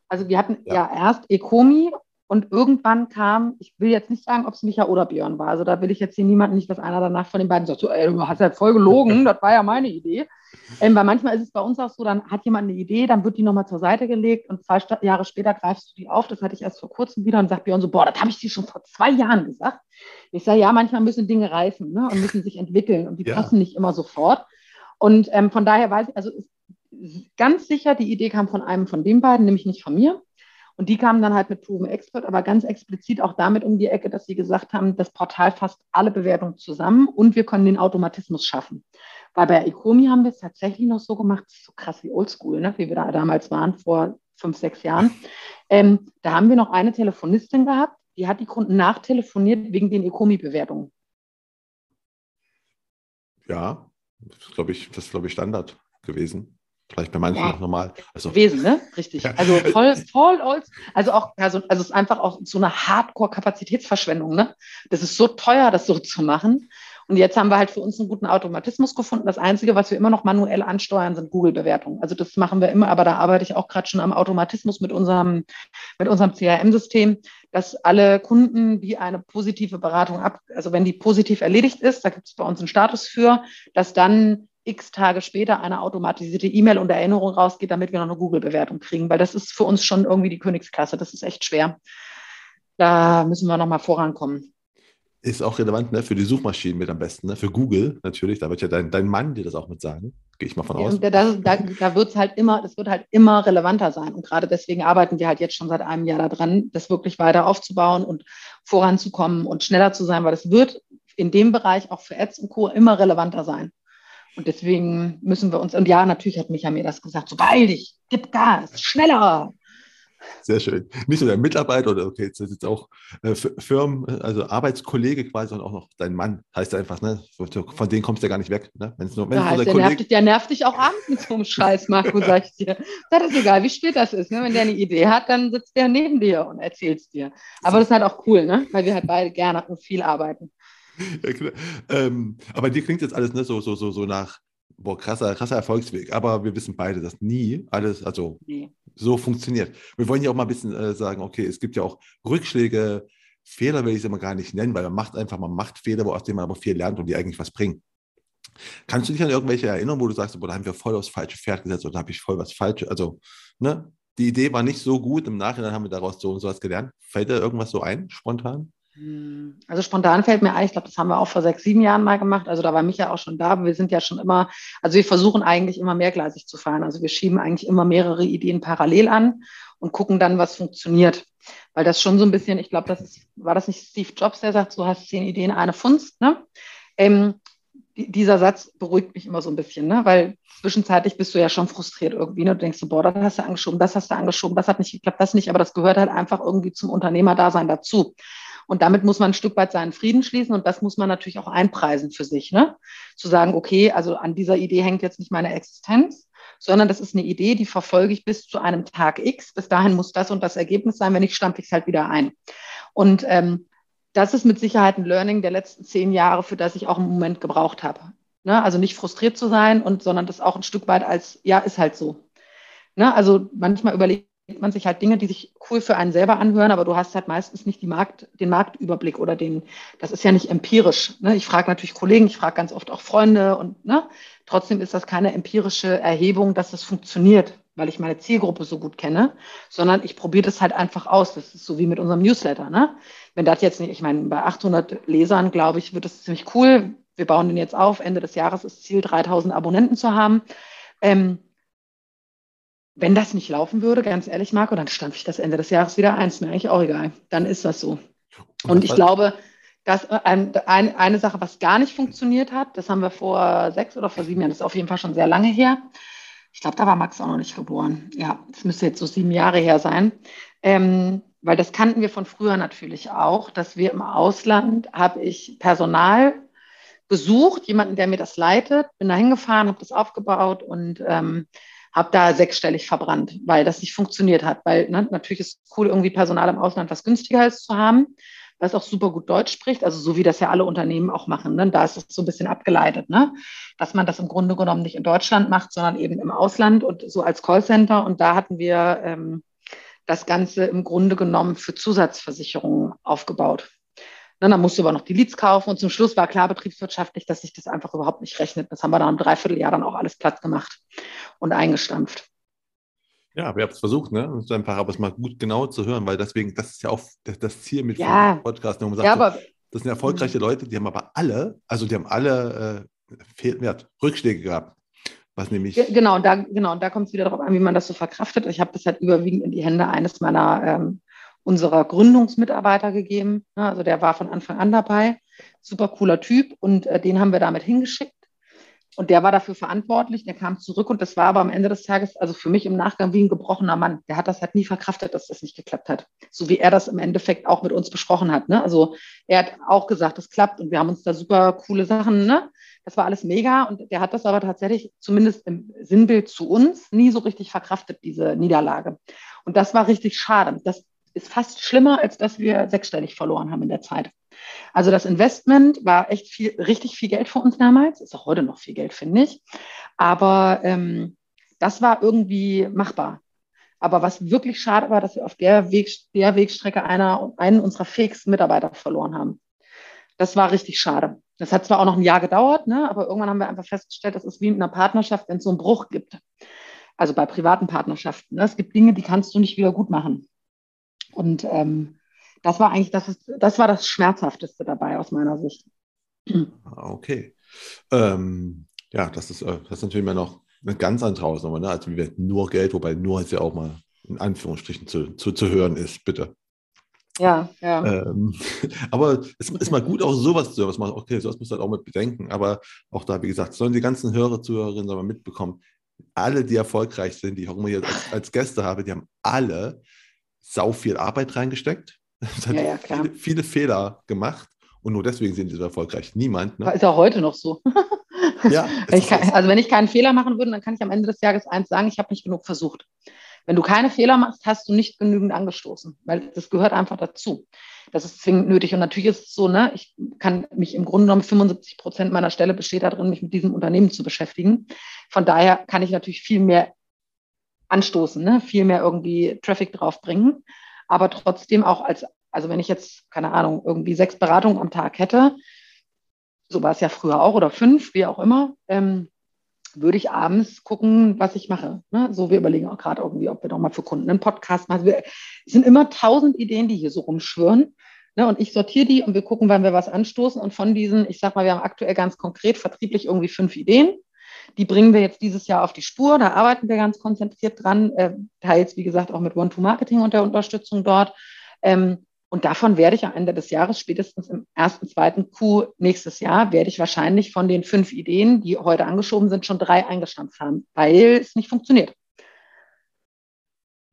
Also wir hatten ja, ja erst Ecomi und irgendwann kam, ich will jetzt nicht sagen, ob es Micha oder Björn war. Also da will ich jetzt hier niemanden nicht, dass einer danach von den beiden sagt, so, ey, du hast ja voll gelogen, (laughs) das war ja meine Idee. Ähm, weil manchmal ist es bei uns auch so, dann hat jemand eine Idee, dann wird die nochmal zur Seite gelegt und zwei Jahre später greifst du die auf. Das hatte ich erst vor kurzem wieder und sagt Björn so, boah, das habe ich dir schon vor zwei Jahren gesagt. Ich sage, ja, manchmal müssen Dinge reifen ne, und müssen sich entwickeln und die ja. passen nicht immer sofort. Und ähm, von daher weiß ich, also ganz sicher, die Idee kam von einem von den beiden, nämlich nicht von mir. Und die kamen dann halt mit Proven Expert, aber ganz explizit auch damit um die Ecke, dass sie gesagt haben, das Portal fasst alle Bewertungen zusammen und wir können den Automatismus schaffen. Weil bei Ecomi haben wir es tatsächlich noch so gemacht, so krass wie Oldschool, ne? wie wir da damals waren, vor fünf, sechs Jahren. Ähm, da haben wir noch eine Telefonistin gehabt, die hat die Kunden nachtelefoniert wegen den Ecomi-Bewertungen. Ja, das glaube ich, das glaube ich Standard gewesen. Vielleicht bei manchen ja. noch normal. Also, gewesen, ne? Richtig. Ja. Also (laughs) voll, voll old. Also auch, also, also es ist einfach auch so eine Hardcore-Kapazitätsverschwendung, ne? Das ist so teuer, das so zu machen. Und jetzt haben wir halt für uns einen guten Automatismus gefunden. Das Einzige, was wir immer noch manuell ansteuern, sind Google-Bewertungen. Also das machen wir immer, aber da arbeite ich auch gerade schon am Automatismus mit unserem, mit unserem CRM-System, dass alle Kunden, die eine positive Beratung ab, also wenn die positiv erledigt ist, da gibt es bei uns einen Status für, dass dann x Tage später eine automatisierte E-Mail und Erinnerung rausgeht, damit wir noch eine Google-Bewertung kriegen, weil das ist für uns schon irgendwie die Königsklasse. Das ist echt schwer. Da müssen wir nochmal vorankommen ist auch relevant ne, für die Suchmaschinen mit am besten, ne, für Google natürlich. Da wird ja dein, dein Mann dir das auch mit sagen. Gehe ich mal von ja, aus. Da, da, da wird es halt immer, das wird halt immer relevanter sein. Und gerade deswegen arbeiten wir halt jetzt schon seit einem Jahr daran, das wirklich weiter aufzubauen und voranzukommen und schneller zu sein, weil es wird in dem Bereich auch für Ads und Co. immer relevanter sein. Und deswegen müssen wir uns, und ja, natürlich hat Micha mir das gesagt, so beeil dich, gib Gas, schneller. Sehr schön. Nicht nur der Mitarbeiter oder okay, jetzt ist jetzt auch äh, Firmen, also Arbeitskollege quasi, sondern auch noch dein Mann. Heißt einfach, ne? Von denen kommst du ja gar nicht weg. Ne? Wenn's nur, wenn's ja, heißt, der, nervt dich, der nervt dich auch abends mit so einem Scheiß, Marco, sag ich dir. Das ist egal, wie spät das ist. Ne? Wenn der eine Idee hat, dann sitzt der neben dir und erzählt es dir. Aber das ist halt auch cool, ne? Weil wir halt beide gerne und viel arbeiten. Ja, ähm, aber dir klingt jetzt alles ne, so, so, so, so nach boah, krasser, krasser Erfolgsweg. Aber wir wissen beide, dass nie alles, also nee so funktioniert. Wir wollen ja auch mal ein bisschen äh, sagen, okay, es gibt ja auch Rückschläge, Fehler will ich es immer gar nicht nennen, weil man macht einfach, man macht Fehler, aus denen man aber viel lernt und die eigentlich was bringen. Kannst du dich an irgendwelche erinnern, wo du sagst, boah, da haben wir voll aufs falsche Pferd gesetzt oder habe ich voll was Falsches, also, ne, die Idee war nicht so gut, im Nachhinein haben wir daraus so und so was gelernt. Fällt dir irgendwas so ein, spontan? Hm, also spontan fällt mir ein, ich glaube, das haben wir auch vor sechs, sieben Jahren mal gemacht. Also da war Micha auch schon da, wir sind ja schon immer, also wir versuchen eigentlich immer mehrgleisig zu fahren. Also wir schieben eigentlich immer mehrere Ideen parallel an und gucken dann, was funktioniert. Weil das schon so ein bisschen, ich glaube, das ist, war das nicht Steve Jobs, der sagt, du hast zehn Ideen, eine Funst, ne? Ähm, dieser Satz beruhigt mich immer so ein bisschen, ne? weil zwischenzeitlich bist du ja schon frustriert irgendwie. Ne? Du denkst so, boah, das hast du angeschoben, das hast du angeschoben, das hat nicht geklappt, das nicht, aber das gehört halt einfach irgendwie zum Unternehmerdasein dazu. Und damit muss man ein Stück weit seinen Frieden schließen und das muss man natürlich auch einpreisen für sich. Ne? Zu sagen, okay, also an dieser Idee hängt jetzt nicht meine Existenz, sondern das ist eine Idee, die verfolge ich bis zu einem Tag X. Bis dahin muss das und das Ergebnis sein. Wenn nicht, stampfe ich es halt wieder ein. Und ähm, das ist mit Sicherheit ein Learning der letzten zehn Jahre, für das ich auch einen Moment gebraucht habe. Ne? Also nicht frustriert zu sein und sondern das auch ein Stück weit als, ja, ist halt so. Ne? Also manchmal überlegt man sich halt Dinge, die sich cool für einen selber anhören, aber du hast halt meistens nicht Markt, den Marktüberblick oder den, das ist ja nicht empirisch. Ne? Ich frage natürlich Kollegen, ich frage ganz oft auch Freunde und ne? trotzdem ist das keine empirische Erhebung, dass das funktioniert weil ich meine Zielgruppe so gut kenne, sondern ich probiere das halt einfach aus. Das ist so wie mit unserem Newsletter. Ne? Wenn das jetzt nicht, ich meine, bei 800 Lesern, glaube ich, wird das ziemlich cool. Wir bauen den jetzt auf. Ende des Jahres ist Ziel, 3000 Abonnenten zu haben. Ähm, wenn das nicht laufen würde, ganz ehrlich, Marco, dann stampfe ich das Ende des Jahres wieder eins. Mir eigentlich auch egal. Dann ist das so. Und ich glaube, dass ein, ein, eine Sache, was gar nicht funktioniert hat, das haben wir vor sechs oder vor sieben Jahren, das ist auf jeden Fall schon sehr lange her, ich glaube, da war Max auch noch nicht geboren. Ja, das müsste jetzt so sieben Jahre her sein. Ähm, weil das kannten wir von früher natürlich auch, dass wir im Ausland, habe ich Personal gesucht, jemanden, der mir das leitet, bin da hingefahren, habe das aufgebaut und ähm, habe da sechsstellig verbrannt, weil das nicht funktioniert hat. Weil ne, natürlich ist es cool, irgendwie Personal im Ausland was günstiger ist zu haben was auch super gut Deutsch spricht, also so wie das ja alle Unternehmen auch machen. Ne? Da ist es so ein bisschen abgeleitet, ne? dass man das im Grunde genommen nicht in Deutschland macht, sondern eben im Ausland und so als Callcenter. Und da hatten wir ähm, das Ganze im Grunde genommen für Zusatzversicherungen aufgebaut. Ne, dann musst du aber noch die Leads kaufen und zum Schluss war klar betriebswirtschaftlich, dass sich das einfach überhaupt nicht rechnet. Das haben wir dann im Dreivierteljahr dann auch alles platt gemacht und eingestampft. Ja, aber ihr habt es versucht, ne? Und einfach aber es mal gut genau zu hören, weil deswegen, das ist ja auch das, Ziel mit ja. Podcast. Ne? Ja, aber, so, das sind erfolgreiche mhm. Leute, die haben aber alle, also die haben alle äh, Fehlwert, Rückschläge gehabt. Was nämlich. Genau, da, genau, da kommt es wieder darauf an, wie man das so verkraftet. Ich habe das halt überwiegend in die Hände eines meiner ähm, unserer Gründungsmitarbeiter gegeben. Ne? Also der war von Anfang an dabei. Super cooler Typ und äh, den haben wir damit hingeschickt. Und der war dafür verantwortlich, der kam zurück und das war aber am Ende des Tages, also für mich im Nachgang wie ein gebrochener Mann. Der hat das halt nie verkraftet, dass das nicht geklappt hat. So wie er das im Endeffekt auch mit uns besprochen hat. Ne? Also er hat auch gesagt, es klappt und wir haben uns da super coole Sachen, ne? Das war alles mega und der hat das aber tatsächlich, zumindest im Sinnbild zu uns, nie so richtig verkraftet, diese Niederlage. Und das war richtig schade. Das ist fast schlimmer, als dass wir sechsstellig verloren haben in der Zeit. Also das Investment war echt viel, richtig viel Geld für uns damals, ist auch heute noch viel Geld, finde ich. Aber ähm, das war irgendwie machbar. Aber was wirklich schade war, dass wir auf der, Weg, der Wegstrecke einer, einen unserer fähigsten Mitarbeiter verloren haben. Das war richtig schade. Das hat zwar auch noch ein Jahr gedauert, ne, aber irgendwann haben wir einfach festgestellt, das ist wie in einer Partnerschaft, wenn es so einen Bruch gibt. Also bei privaten Partnerschaften. Ne? Es gibt Dinge, die kannst du nicht wieder gut machen. Und ähm, das war eigentlich das, das war das Schmerzhafteste dabei aus meiner Sicht. Ah, okay. Ähm, ja, das ist, äh, das ist natürlich immer noch eine ganz andere Hausnummer, ne? als nur Geld, wobei nur jetzt ja auch mal in Anführungsstrichen zu, zu, zu hören ist, bitte. Ja, ja. Ähm, (laughs) aber es ist mal gut, auch sowas zu hören, man, okay, sowas muss man halt auch mit bedenken. Aber auch da, wie gesagt, sollen die ganzen Hörer, Zuhörerinnen mal mitbekommen, alle, die erfolgreich sind, die ich auch immer hier als, als Gäste habe, die haben alle sau viel Arbeit reingesteckt. (laughs) Es hat ja, ja, viele, viele, Fehler gemacht und nur deswegen sind sie so erfolgreich. Niemand. Ne? Ist ja heute noch so. (laughs) ja, kann, also wenn ich keinen Fehler machen würde, dann kann ich am Ende des Jahres eins sagen, ich habe nicht genug versucht. Wenn du keine Fehler machst, hast du nicht genügend angestoßen, weil das gehört einfach dazu. Das ist zwingend nötig. Und natürlich ist es so, ne, ich kann mich im Grunde genommen 75 Prozent meiner Stelle besteht darin, mich mit diesem Unternehmen zu beschäftigen. Von daher kann ich natürlich viel mehr anstoßen, ne? viel mehr irgendwie Traffic draufbringen. Aber trotzdem auch als, also wenn ich jetzt, keine Ahnung, irgendwie sechs Beratungen am Tag hätte, so war es ja früher auch oder fünf, wie auch immer, ähm, würde ich abends gucken, was ich mache. Ne? So, wir überlegen auch gerade irgendwie, ob wir doch mal für Kunden einen Podcast machen. es sind immer tausend Ideen, die hier so rumschwirren. Ne? Und ich sortiere die und wir gucken, wann wir was anstoßen. Und von diesen, ich sag mal, wir haben aktuell ganz konkret vertrieblich irgendwie fünf Ideen. Die bringen wir jetzt dieses Jahr auf die Spur. Da arbeiten wir ganz konzentriert dran, äh, teils, wie gesagt, auch mit One-to-Marketing und der Unterstützung dort. Ähm, Und davon werde ich am Ende des Jahres, spätestens im ersten, zweiten Q nächstes Jahr, werde ich wahrscheinlich von den fünf Ideen, die heute angeschoben sind, schon drei eingestampft haben, weil es nicht funktioniert.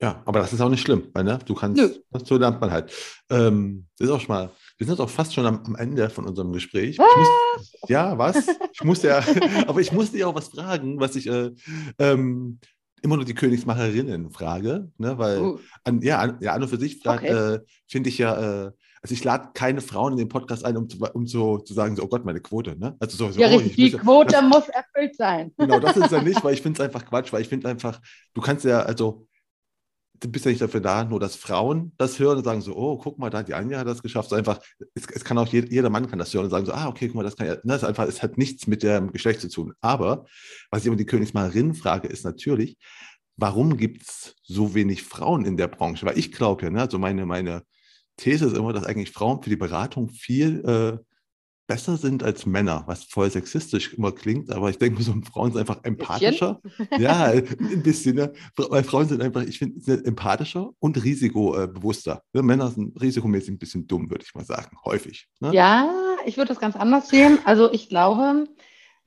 Ja, aber das ist auch nicht schlimm, weil ne, du kannst, Nö. so lernt man halt. Ähm, das ist auch schon mal, wir sind jetzt auch fast schon am, am Ende von unserem Gespräch. Muss, ja, was? (laughs) Ich musste ja, aber ich musste ja auch was fragen, was ich äh, ähm, immer nur die Königsmacherinnen frage, ne, weil uh. an, ja, an, ja, an und für sich okay. äh, finde ich ja, äh, also ich lade keine Frauen in den Podcast ein, um, um so zu sagen, so, oh Gott, meine Quote, ne? Also so, so ja, oh, richtig, die Quote das, muss erfüllt sein. Genau, das ist ja nicht, (laughs) weil ich finde es einfach Quatsch, weil ich finde einfach, du kannst ja, also du bist ja nicht dafür da, nur dass Frauen das hören und sagen so, oh, guck mal, da die Anja hat das geschafft. So einfach, es, es kann auch jeder, jeder, Mann kann das hören und sagen so, ah, okay, guck mal, das kann ja, ne, ist einfach, es hat nichts mit dem Geschlecht zu tun. Aber was ich immer die Königsmalerin frage, ist natürlich, warum gibt es so wenig Frauen in der Branche? Weil ich glaube ja, ne, also meine, meine These ist immer, dass eigentlich Frauen für die Beratung viel äh, besser sind als Männer, was voll sexistisch immer klingt, aber ich denke, so Frauen sind einfach empathischer. ja, (laughs) ein bisschen, ne? weil Frauen sind einfach, ich finde, empathischer und risikobewusster. Ne? Männer sind risikomäßig ein bisschen dumm, würde ich mal sagen, häufig. Ne? Ja, ich würde das ganz anders sehen. Also ich glaube,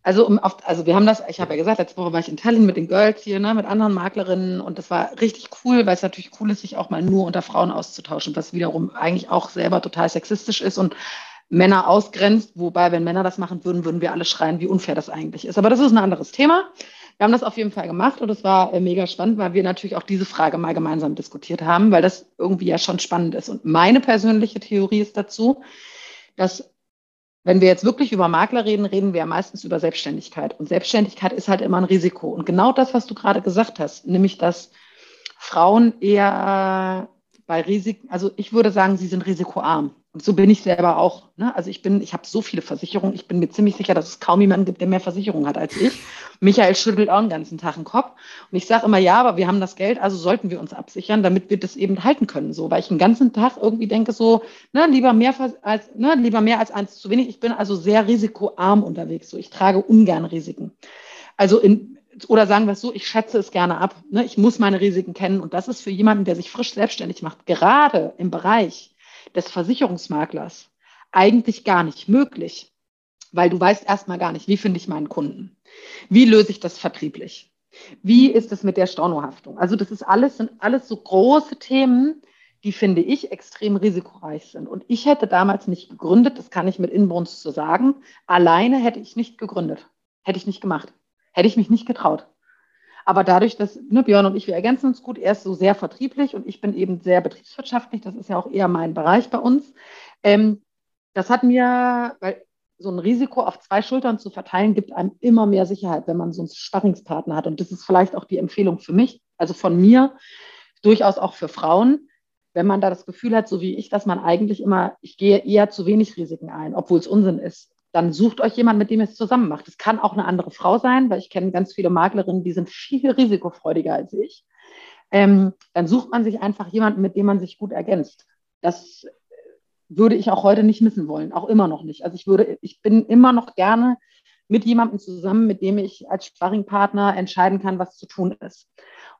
also, um auf, also wir haben das, ich habe ja gesagt, letzte Woche war ich in Tallinn mit den Girls hier, ne, mit anderen Maklerinnen und das war richtig cool, weil es natürlich cool ist, sich auch mal nur unter Frauen auszutauschen, was wiederum eigentlich auch selber total sexistisch ist und Männer ausgrenzt, wobei, wenn Männer das machen würden, würden wir alle schreien, wie unfair das eigentlich ist. Aber das ist ein anderes Thema. Wir haben das auf jeden Fall gemacht und es war äh, mega spannend, weil wir natürlich auch diese Frage mal gemeinsam diskutiert haben, weil das irgendwie ja schon spannend ist. Und meine persönliche Theorie ist dazu, dass wenn wir jetzt wirklich über Makler reden, reden wir ja meistens über Selbstständigkeit. Und Selbstständigkeit ist halt immer ein Risiko. Und genau das, was du gerade gesagt hast, nämlich dass Frauen eher bei Risiken, also ich würde sagen, sie sind risikoarm. Und so bin ich selber auch. Ne? Also ich bin, ich habe so viele Versicherungen. Ich bin mir ziemlich sicher, dass es kaum jemanden gibt, der mehr Versicherungen hat als ich. Michael schüttelt auch den ganzen Tag den Kopf. Und ich sage immer, ja, aber wir haben das Geld, also sollten wir uns absichern, damit wir das eben halten können. So, weil ich den ganzen Tag irgendwie denke, so, ne, lieber mehr als, ne, lieber mehr als eins zu wenig. Ich bin also sehr risikoarm unterwegs. So, ich trage ungern Risiken. Also in, oder sagen wir es so, ich schätze es gerne ab. Ne? Ich muss meine Risiken kennen. Und das ist für jemanden, der sich frisch selbstständig macht, gerade im Bereich des Versicherungsmaklers eigentlich gar nicht möglich, weil du weißt erstmal gar nicht, wie finde ich meinen Kunden? Wie löse ich das vertrieblich? Wie ist es mit der Stornohaftung? Also das ist alles, sind alles so große Themen, die finde ich extrem risikoreich sind. Und ich hätte damals nicht gegründet, das kann ich mit Inbrunst so sagen. Alleine hätte ich nicht gegründet. Hätte ich nicht gemacht. Hätte ich mich nicht getraut. Aber dadurch, dass ne, Björn und ich, wir ergänzen uns gut, er ist so sehr vertrieblich und ich bin eben sehr betriebswirtschaftlich, das ist ja auch eher mein Bereich bei uns. Ähm, das hat mir, weil so ein Risiko auf zwei Schultern zu verteilen, gibt einem immer mehr Sicherheit, wenn man so einen Sparringspartner hat. Und das ist vielleicht auch die Empfehlung für mich, also von mir, durchaus auch für Frauen, wenn man da das Gefühl hat, so wie ich, dass man eigentlich immer, ich gehe eher zu wenig Risiken ein, obwohl es Unsinn ist dann sucht euch jemand, mit dem ihr es zusammen macht. Es kann auch eine andere Frau sein, weil ich kenne ganz viele Maklerinnen, die sind viel risikofreudiger als ich. Ähm, dann sucht man sich einfach jemanden, mit dem man sich gut ergänzt. Das würde ich auch heute nicht missen wollen, auch immer noch nicht. Also ich würde, ich bin immer noch gerne mit jemandem zusammen, mit dem ich als Sparringpartner entscheiden kann, was zu tun ist.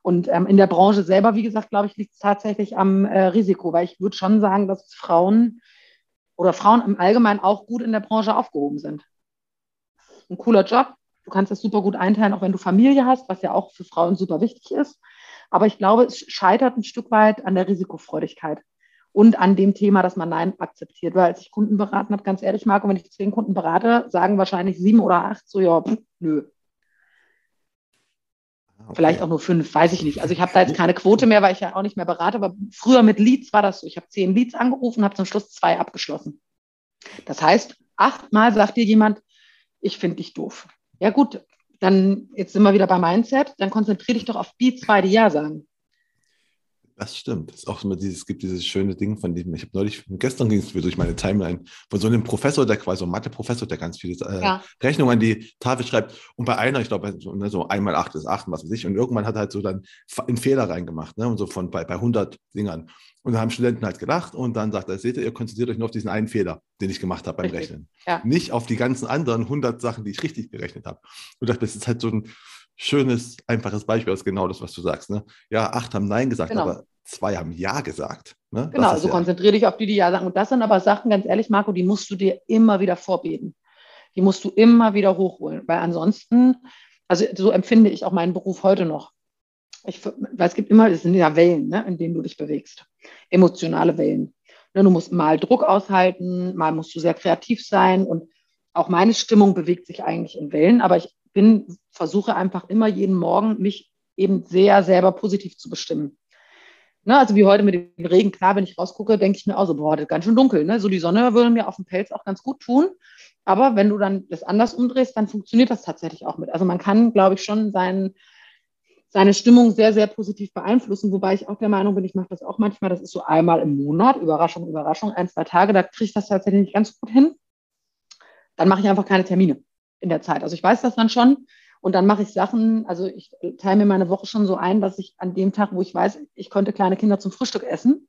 Und ähm, in der Branche selber, wie gesagt, glaube ich, liegt es tatsächlich am äh, Risiko, weil ich würde schon sagen, dass Frauen oder Frauen im Allgemeinen auch gut in der Branche aufgehoben sind. Ein cooler Job. Du kannst das super gut einteilen, auch wenn du Familie hast, was ja auch für Frauen super wichtig ist. Aber ich glaube, es scheitert ein Stück weit an der Risikofreudigkeit und an dem Thema, dass man Nein akzeptiert. Weil als ich Kunden beraten habe, ganz ehrlich, Marco, wenn ich zehn Kunden berate, sagen wahrscheinlich sieben oder acht so, ja, pff, nö, Okay. Vielleicht auch nur fünf, weiß ich nicht. Also ich habe da jetzt keine Quote mehr, weil ich ja auch nicht mehr berate, aber früher mit Leads war das so. Ich habe zehn Leads angerufen, habe zum Schluss zwei abgeschlossen. Das heißt, achtmal sagt dir jemand, ich finde dich doof. Ja gut, dann jetzt sind wir wieder bei Mindset, dann konzentriere dich doch auf die zwei, die Ja sagen. Das stimmt. Das ist auch immer dieses, es gibt dieses schöne Ding von diesem, ich habe neulich, gestern ging es durch meine Timeline, von so einem Professor, der quasi so ein Mathe-Professor, der ganz viele äh, ja. Rechnungen an die Tafel schreibt. Und bei einer, ich glaube, so, ne, so einmal acht ist acht, was weiß ich. Und irgendwann hat er halt so dann einen Fehler reingemacht, ne? Und so von bei, bei 100 Dingern. Und da haben Studenten halt gelacht und dann sagt er, seht ihr, ihr konzentriert euch nur auf diesen einen Fehler, den ich gemacht habe beim richtig. Rechnen. Ja. Nicht auf die ganzen anderen 100 Sachen, die ich richtig gerechnet habe. Und das ist halt so ein, schönes, einfaches Beispiel, das ist genau das, was du sagst. Ne? Ja, acht haben Nein gesagt, genau. aber zwei haben Ja gesagt. Ne? Genau, also ja. konzentriere dich auf die, die Ja sagen. Und das sind aber Sachen, ganz ehrlich, Marco, die musst du dir immer wieder vorbeten. Die musst du immer wieder hochholen, weil ansonsten, also so empfinde ich auch meinen Beruf heute noch. Ich, weil es gibt immer, es sind ja Wellen, ne, in denen du dich bewegst. Emotionale Wellen. Ne, du musst mal Druck aushalten, mal musst du sehr kreativ sein und auch meine Stimmung bewegt sich eigentlich in Wellen, aber ich bin, versuche einfach immer jeden Morgen mich eben sehr selber positiv zu bestimmen. Ne, also wie heute mit dem Regen, klar, wenn ich rausgucke, denke ich mir auch so, boah, das ist ganz schön dunkel. Ne? So die Sonne würde mir auf dem Pelz auch ganz gut tun. Aber wenn du dann das anders umdrehst, dann funktioniert das tatsächlich auch mit. Also man kann, glaube ich, schon seinen, seine Stimmung sehr, sehr positiv beeinflussen, wobei ich auch der Meinung bin, ich mache das auch manchmal, das ist so einmal im Monat, Überraschung, Überraschung, ein, zwei Tage, da kriege ich das tatsächlich nicht ganz gut hin. Dann mache ich einfach keine Termine in der Zeit. Also ich weiß das dann schon, und dann mache ich Sachen, also ich teile mir meine Woche schon so ein, dass ich an dem Tag, wo ich weiß, ich konnte kleine Kinder zum Frühstück essen,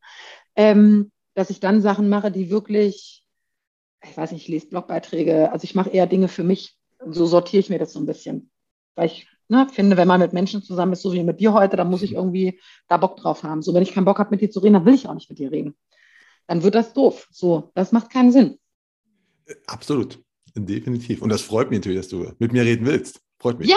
ähm, dass ich dann Sachen mache, die wirklich, ich weiß nicht, ich lese Blogbeiträge, also ich mache eher Dinge für mich. So sortiere ich mir das so ein bisschen. Weil ich ne, finde, wenn man mit Menschen zusammen ist, so wie mit dir heute, dann muss ich irgendwie da Bock drauf haben. So, wenn ich keinen Bock habe, mit dir zu reden, dann will ich auch nicht mit dir reden. Dann wird das doof. So, das macht keinen Sinn. Absolut. Definitiv. Und das freut mich natürlich, dass du mit mir reden willst. Freut mich. Ja,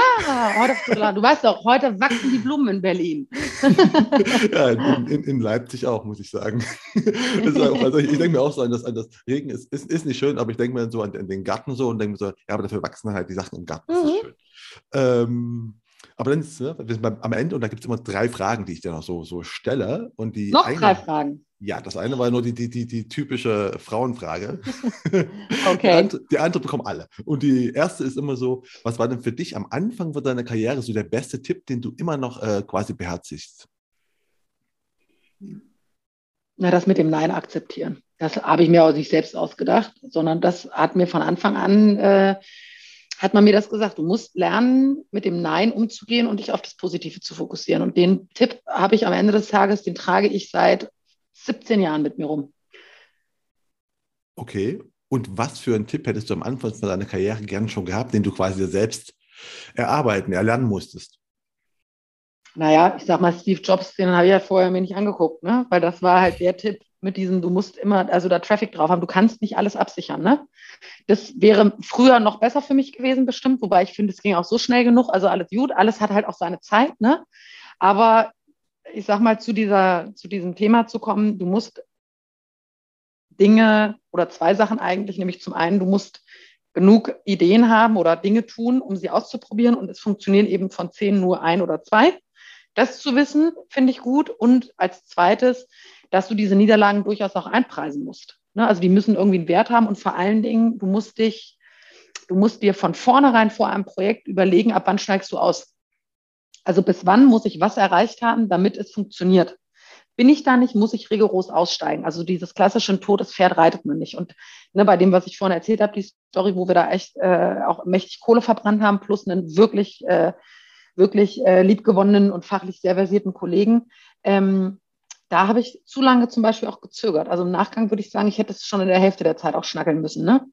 heute, du weißt doch, heute wachsen die Blumen in Berlin. (laughs) ja, in, in, in, Leipzig auch, muss ich sagen. (laughs) also ich, ich denke mir auch so an das, an das Regen ist, ist, ist nicht schön, aber ich denke mir so an, an, den Garten so und denke mir so, ja, aber dafür wachsen halt die Sachen im Garten. Das ist mhm. schön. Ähm, aber dann ist, ne, wir sind am Ende und da gibt es immer drei Fragen, die ich dir noch so, so stelle. Und die noch eine, drei Fragen. Ja, das eine war nur die, die, die, die typische Frauenfrage. (laughs) okay. Die andere, die andere, bekommen alle. Und die erste ist immer so: Was war denn für dich am Anfang von deiner Karriere so der beste Tipp, den du immer noch äh, quasi beherzigst? Na, das mit dem Nein akzeptieren. Das habe ich mir auch nicht selbst ausgedacht, sondern das hat mir von Anfang an, äh, hat man mir das gesagt. Du musst lernen, mit dem Nein umzugehen und dich auf das Positive zu fokussieren. Und den Tipp habe ich am Ende des Tages, den trage ich seit 17 Jahren mit mir rum. Okay. Und was für einen Tipp hättest du am Anfang von deiner Karriere gern schon gehabt, den du quasi selbst erarbeiten, erlernen musstest? Naja, ich sag mal, Steve Jobs, den habe ich ja vorher mir nicht angeguckt, ne? Weil das war halt der Tipp mit diesem, du musst immer, also da Traffic drauf haben, du kannst nicht alles absichern, ne? Das wäre früher noch besser für mich gewesen, bestimmt, wobei ich finde, es ging auch so schnell genug, also alles gut, alles hat halt auch seine Zeit, ne? Aber ich sag mal, zu, dieser, zu diesem Thema zu kommen, du musst Dinge oder zwei Sachen eigentlich, nämlich zum einen, du musst genug Ideen haben oder Dinge tun, um sie auszuprobieren und es funktionieren eben von zehn nur ein oder zwei. Das zu wissen, finde ich gut. Und als zweites, dass du diese Niederlagen durchaus auch einpreisen musst. Ne? Also die müssen irgendwie einen Wert haben und vor allen Dingen, du musst dich, du musst dir von vornherein vor einem Projekt überlegen, ab wann steigst du aus. Also bis wann muss ich was erreicht haben, damit es funktioniert? Bin ich da nicht, muss ich rigoros aussteigen. Also dieses klassische totes Pferd reitet man nicht. Und ne, bei dem, was ich vorhin erzählt habe, die Story, wo wir da echt äh, auch mächtig Kohle verbrannt haben, plus einen wirklich, äh, wirklich äh, liebgewonnenen und fachlich sehr versierten Kollegen, ähm, da habe ich zu lange zum Beispiel auch gezögert. Also im Nachgang würde ich sagen, ich hätte es schon in der Hälfte der Zeit auch schnackeln müssen. Ne?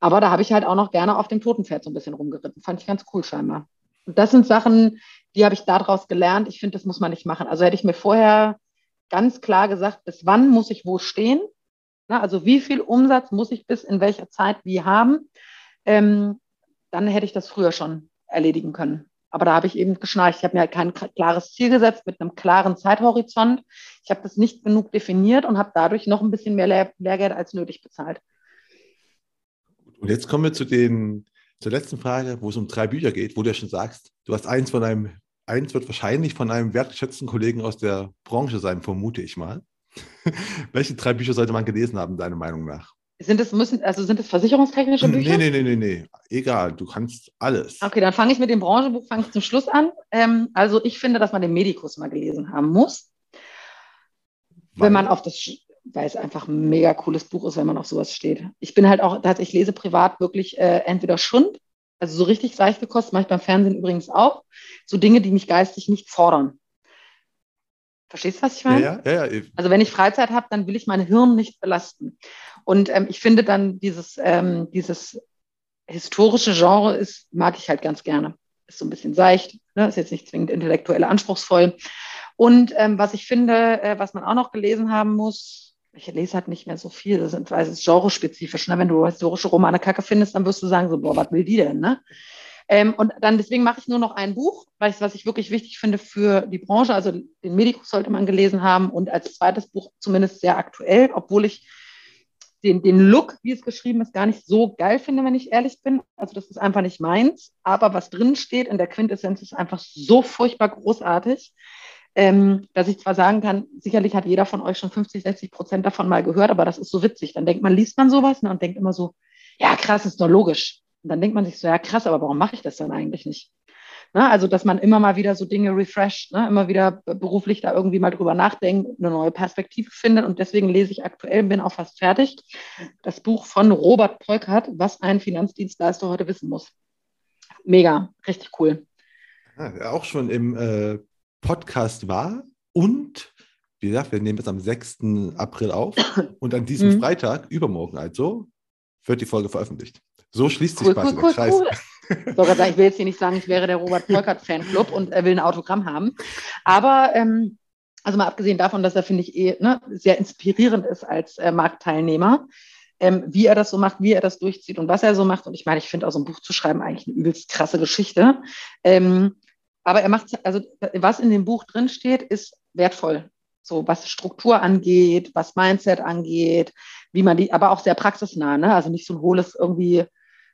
Aber da habe ich halt auch noch gerne auf dem toten Pferd so ein bisschen rumgeritten. Fand ich ganz cool scheinbar. Und das sind Sachen, die habe ich daraus gelernt. Ich finde, das muss man nicht machen. Also hätte ich mir vorher ganz klar gesagt, bis wann muss ich wo stehen? Na, also wie viel Umsatz muss ich bis in welcher Zeit wie haben? Ähm, dann hätte ich das früher schon erledigen können. Aber da habe ich eben geschnarcht. Ich habe mir halt kein klares Ziel gesetzt mit einem klaren Zeithorizont. Ich habe das nicht genug definiert und habe dadurch noch ein bisschen mehr Lehr Lehrgeld als nötig bezahlt. Und jetzt kommen wir zu den zur letzten Frage, wo es um drei Bücher geht, wo du ja schon sagst, du hast eins von einem, eins wird wahrscheinlich von einem wertgeschätzten Kollegen aus der Branche sein, vermute ich mal. (laughs) Welche drei Bücher sollte man gelesen haben, deiner Meinung nach? Sind es, müssen, also sind es versicherungstechnische Bücher? Nee, nee, nee, nee, nee. Egal, du kannst alles. Okay, dann fange ich mit dem Branchenbuch, fange ich zum Schluss an. Ähm, also ich finde, dass man den Medikus mal gelesen haben muss. Weil? Wenn man auf das weil es einfach ein mega cooles Buch ist, wenn man auf sowas steht. Ich bin halt auch, ich lese privat wirklich äh, entweder Schund, also so richtig seichte Kost, mache ich beim Fernsehen übrigens auch, so Dinge, die mich geistig nicht fordern. Verstehst du, was ich meine? Ja, ja, ja, Also wenn ich Freizeit habe, dann will ich mein Hirn nicht belasten. Und ähm, ich finde dann dieses, ähm, dieses historische Genre ist, mag ich halt ganz gerne. Ist so ein bisschen seicht, ne? ist jetzt nicht zwingend intellektuell anspruchsvoll. Und ähm, was ich finde, äh, was man auch noch gelesen haben muss, ich lese halt nicht mehr so viel, das ist, weil es ist genrespezifisch. Ne? Wenn du historische Romane kacke findest, dann wirst du sagen, so, boah, was will die denn? Ne? Ähm, und dann deswegen mache ich nur noch ein Buch, weil ich, was ich wirklich wichtig finde für die Branche. Also den Medikus sollte man gelesen haben und als zweites Buch zumindest sehr aktuell, obwohl ich den, den Look, wie es geschrieben ist, gar nicht so geil finde, wenn ich ehrlich bin. Also das ist einfach nicht meins. Aber was drin steht in der Quintessenz ist einfach so furchtbar großartig, ähm, dass ich zwar sagen kann, sicherlich hat jeder von euch schon 50, 60 Prozent davon mal gehört, aber das ist so witzig. Dann denkt man, liest man sowas ne, und denkt immer so, ja krass, ist doch logisch. Und dann denkt man sich so, ja krass, aber warum mache ich das dann eigentlich nicht? Ne? Also, dass man immer mal wieder so Dinge refresht, ne? immer wieder beruflich da irgendwie mal drüber nachdenkt, eine neue Perspektive findet. Und deswegen lese ich aktuell, bin auch fast fertig, das Buch von Robert Polkert, was ein Finanzdienstleister heute wissen muss. Mega, richtig cool. Ja, auch schon im äh, Podcast war und wie gesagt, wir nehmen es am 6. April auf (coughs) und an diesem mhm. Freitag, übermorgen also, wird die Folge veröffentlicht. So schließt sich cool, quasi cool, der Kreis. Cool. (laughs) ich will jetzt hier nicht sagen, ich wäre der Robert Polkert Fanclub und er will ein Autogramm haben. Aber ähm, also mal abgesehen davon, dass er, finde ich, eh ne, sehr inspirierend ist als äh, Marktteilnehmer, ähm, wie er das so macht, wie er das durchzieht und was er so macht. Und ich meine, ich finde auch so ein Buch zu schreiben eigentlich eine übelst krasse Geschichte. Ähm, aber er macht, also was in dem Buch drin steht, ist wertvoll. So was Struktur angeht, was Mindset angeht, wie man die, aber auch sehr praxisnah, ne? Also nicht so ein hohles irgendwie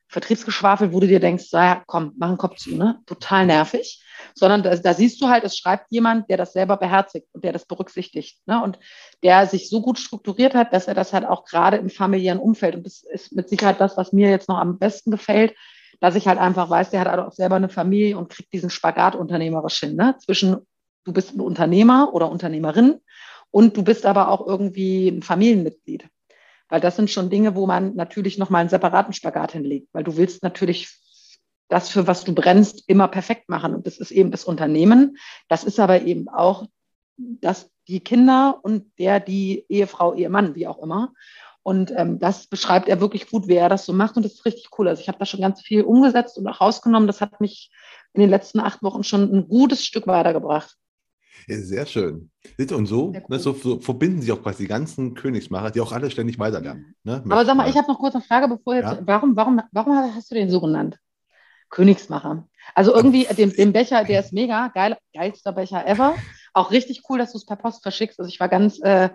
Vertriebsgeschwafel, wo du dir denkst, so, ja, komm, mach einen Kopf zu, ne? Total nervig. Sondern da, da, siehst du halt, es schreibt jemand, der das selber beherzigt und der das berücksichtigt. Ne? Und der sich so gut strukturiert hat, dass er das halt auch gerade im familiären Umfeld, und das ist mit Sicherheit das, was mir jetzt noch am besten gefällt, dass ich halt einfach weiß, der hat auch selber eine Familie und kriegt diesen Spagat unternehmerisch hin, ne? Zwischen du bist ein Unternehmer oder Unternehmerin und du bist aber auch irgendwie ein Familienmitglied. Weil das sind schon Dinge, wo man natürlich nochmal einen separaten Spagat hinlegt, weil du willst natürlich das, für was du brennst, immer perfekt machen. Und das ist eben das Unternehmen. Das ist aber eben auch das, die Kinder und der, die Ehefrau, Ehemann, wie auch immer. Und ähm, das beschreibt er wirklich gut, wie er das so macht. Und das ist richtig cool. Also ich habe da schon ganz viel umgesetzt und auch rausgenommen. Das hat mich in den letzten acht Wochen schon ein gutes Stück weitergebracht. Ja, sehr schön. Und so, ne, cool. so, so, verbinden sich auch quasi die ganzen Königsmacher, die auch alle ständig weiterlernen. Ne? Aber sag mal, ich habe noch kurz eine Frage, bevor jetzt, ja? warum, warum, warum hast du den so genannt? Königsmacher. Also irgendwie (laughs) den, den Becher, der ist mega, geil, geilster Becher ever. Auch richtig cool, dass du es per Post verschickst. Also ich war ganz, äh,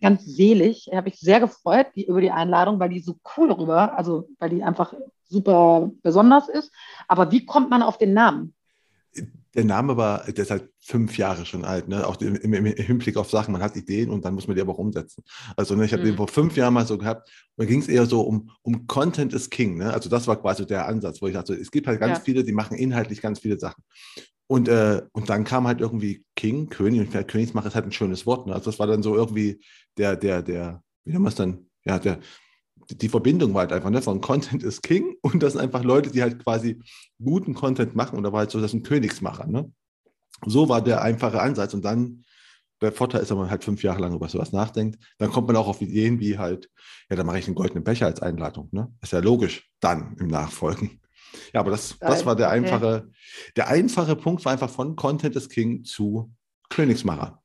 ganz selig. Habe ich sehr gefreut die, über die Einladung, weil die so cool rüber, also weil die einfach super besonders ist. Aber wie kommt man auf den Namen? Der Name war, der ist halt fünf Jahre schon alt, ne? auch im, im, im, Hinblick auf Sachen, man hat Ideen und dann muss man die aber auch umsetzen. Also ne, ich habe mhm. den vor fünf Jahren mal so gehabt, da ging es eher so um, um Content is King. Ne? Also das war quasi der Ansatz, wo ich dachte, es gibt halt ganz ja. viele, die machen inhaltlich ganz viele Sachen. Und, äh, und dann kam halt irgendwie King, König, und Königsmacher ist halt ein schönes Wort. Ne? Also das war dann so irgendwie der, der, der, wie nennen wir es dann, ja, der, die Verbindung war halt einfach, ne, von Content ist King (laughs) und das sind einfach Leute, die halt quasi guten Content machen und da war halt so, das sind Königsmacher, ne? So war der einfache Ansatz und dann, der Vorteil ist, wenn man halt fünf Jahre lang über sowas nachdenkt, dann kommt man auch auf Ideen wie halt, ja, dann mache ich einen goldenen Becher als Einladung, ne? Ist ja logisch, dann im Nachfolgen. Ja, aber das, das war der einfache, der einfache Punkt war einfach von Content ist King zu Königsmacher.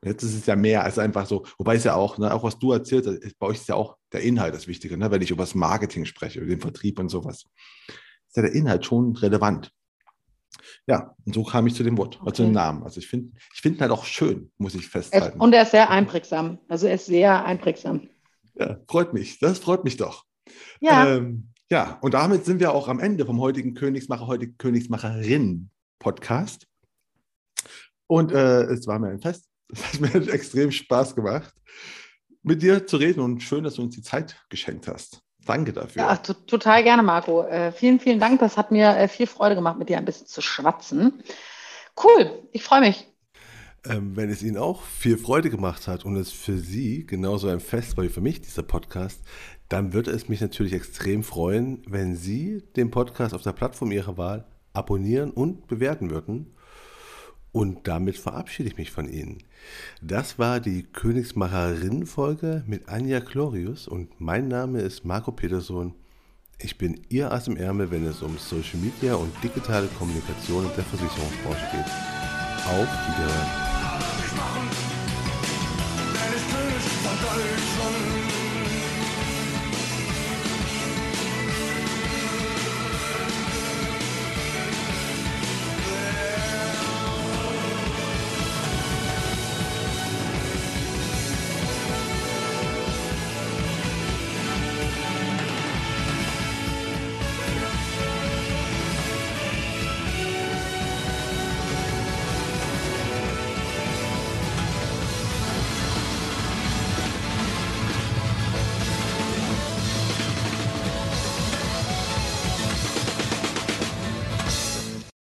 Und jetzt ist es ja mehr als einfach so, wobei es ja auch, ne, auch was du erzählst, bei euch ist ja auch der Inhalt das Wichtige, ne, wenn ich über das Marketing spreche, über den Vertrieb und sowas. Ist ja der Inhalt schon relevant. Ja, und so kam ich zu dem Wort, okay. zu dem Namen. Also ich finde ich find halt auch schön, muss ich festhalten. Es, und er ist sehr einprägsam. Also er ist sehr einprägsam. Ja, freut mich. Das freut mich doch. Ja. Ähm, ja, und damit sind wir auch am Ende vom heutigen Königsmacher, heutigen Königsmacherin-Podcast. Und äh, es war mir ein Fest. (laughs) Es hat mir extrem Spaß gemacht, mit dir zu reden und schön, dass du uns die Zeit geschenkt hast. Danke dafür. Ja, total gerne, Marco. Äh, vielen, vielen Dank. Das hat mir äh, viel Freude gemacht, mit dir ein bisschen zu schwatzen. Cool, ich freue mich. Ähm, wenn es Ihnen auch viel Freude gemacht hat und es für Sie genauso ein Fest war wie für mich, dieser Podcast, dann würde es mich natürlich extrem freuen, wenn Sie den Podcast auf der Plattform Ihrer Wahl abonnieren und bewerten würden. Und damit verabschiede ich mich von Ihnen. Das war die Königsmacherin-Folge mit Anja Glorius und mein Name ist Marco Peterson. Ich bin Ihr Ass im Ärmel, wenn es um Social Media und digitale Kommunikation in der Versicherungsbranche geht. Auf Wiederhören.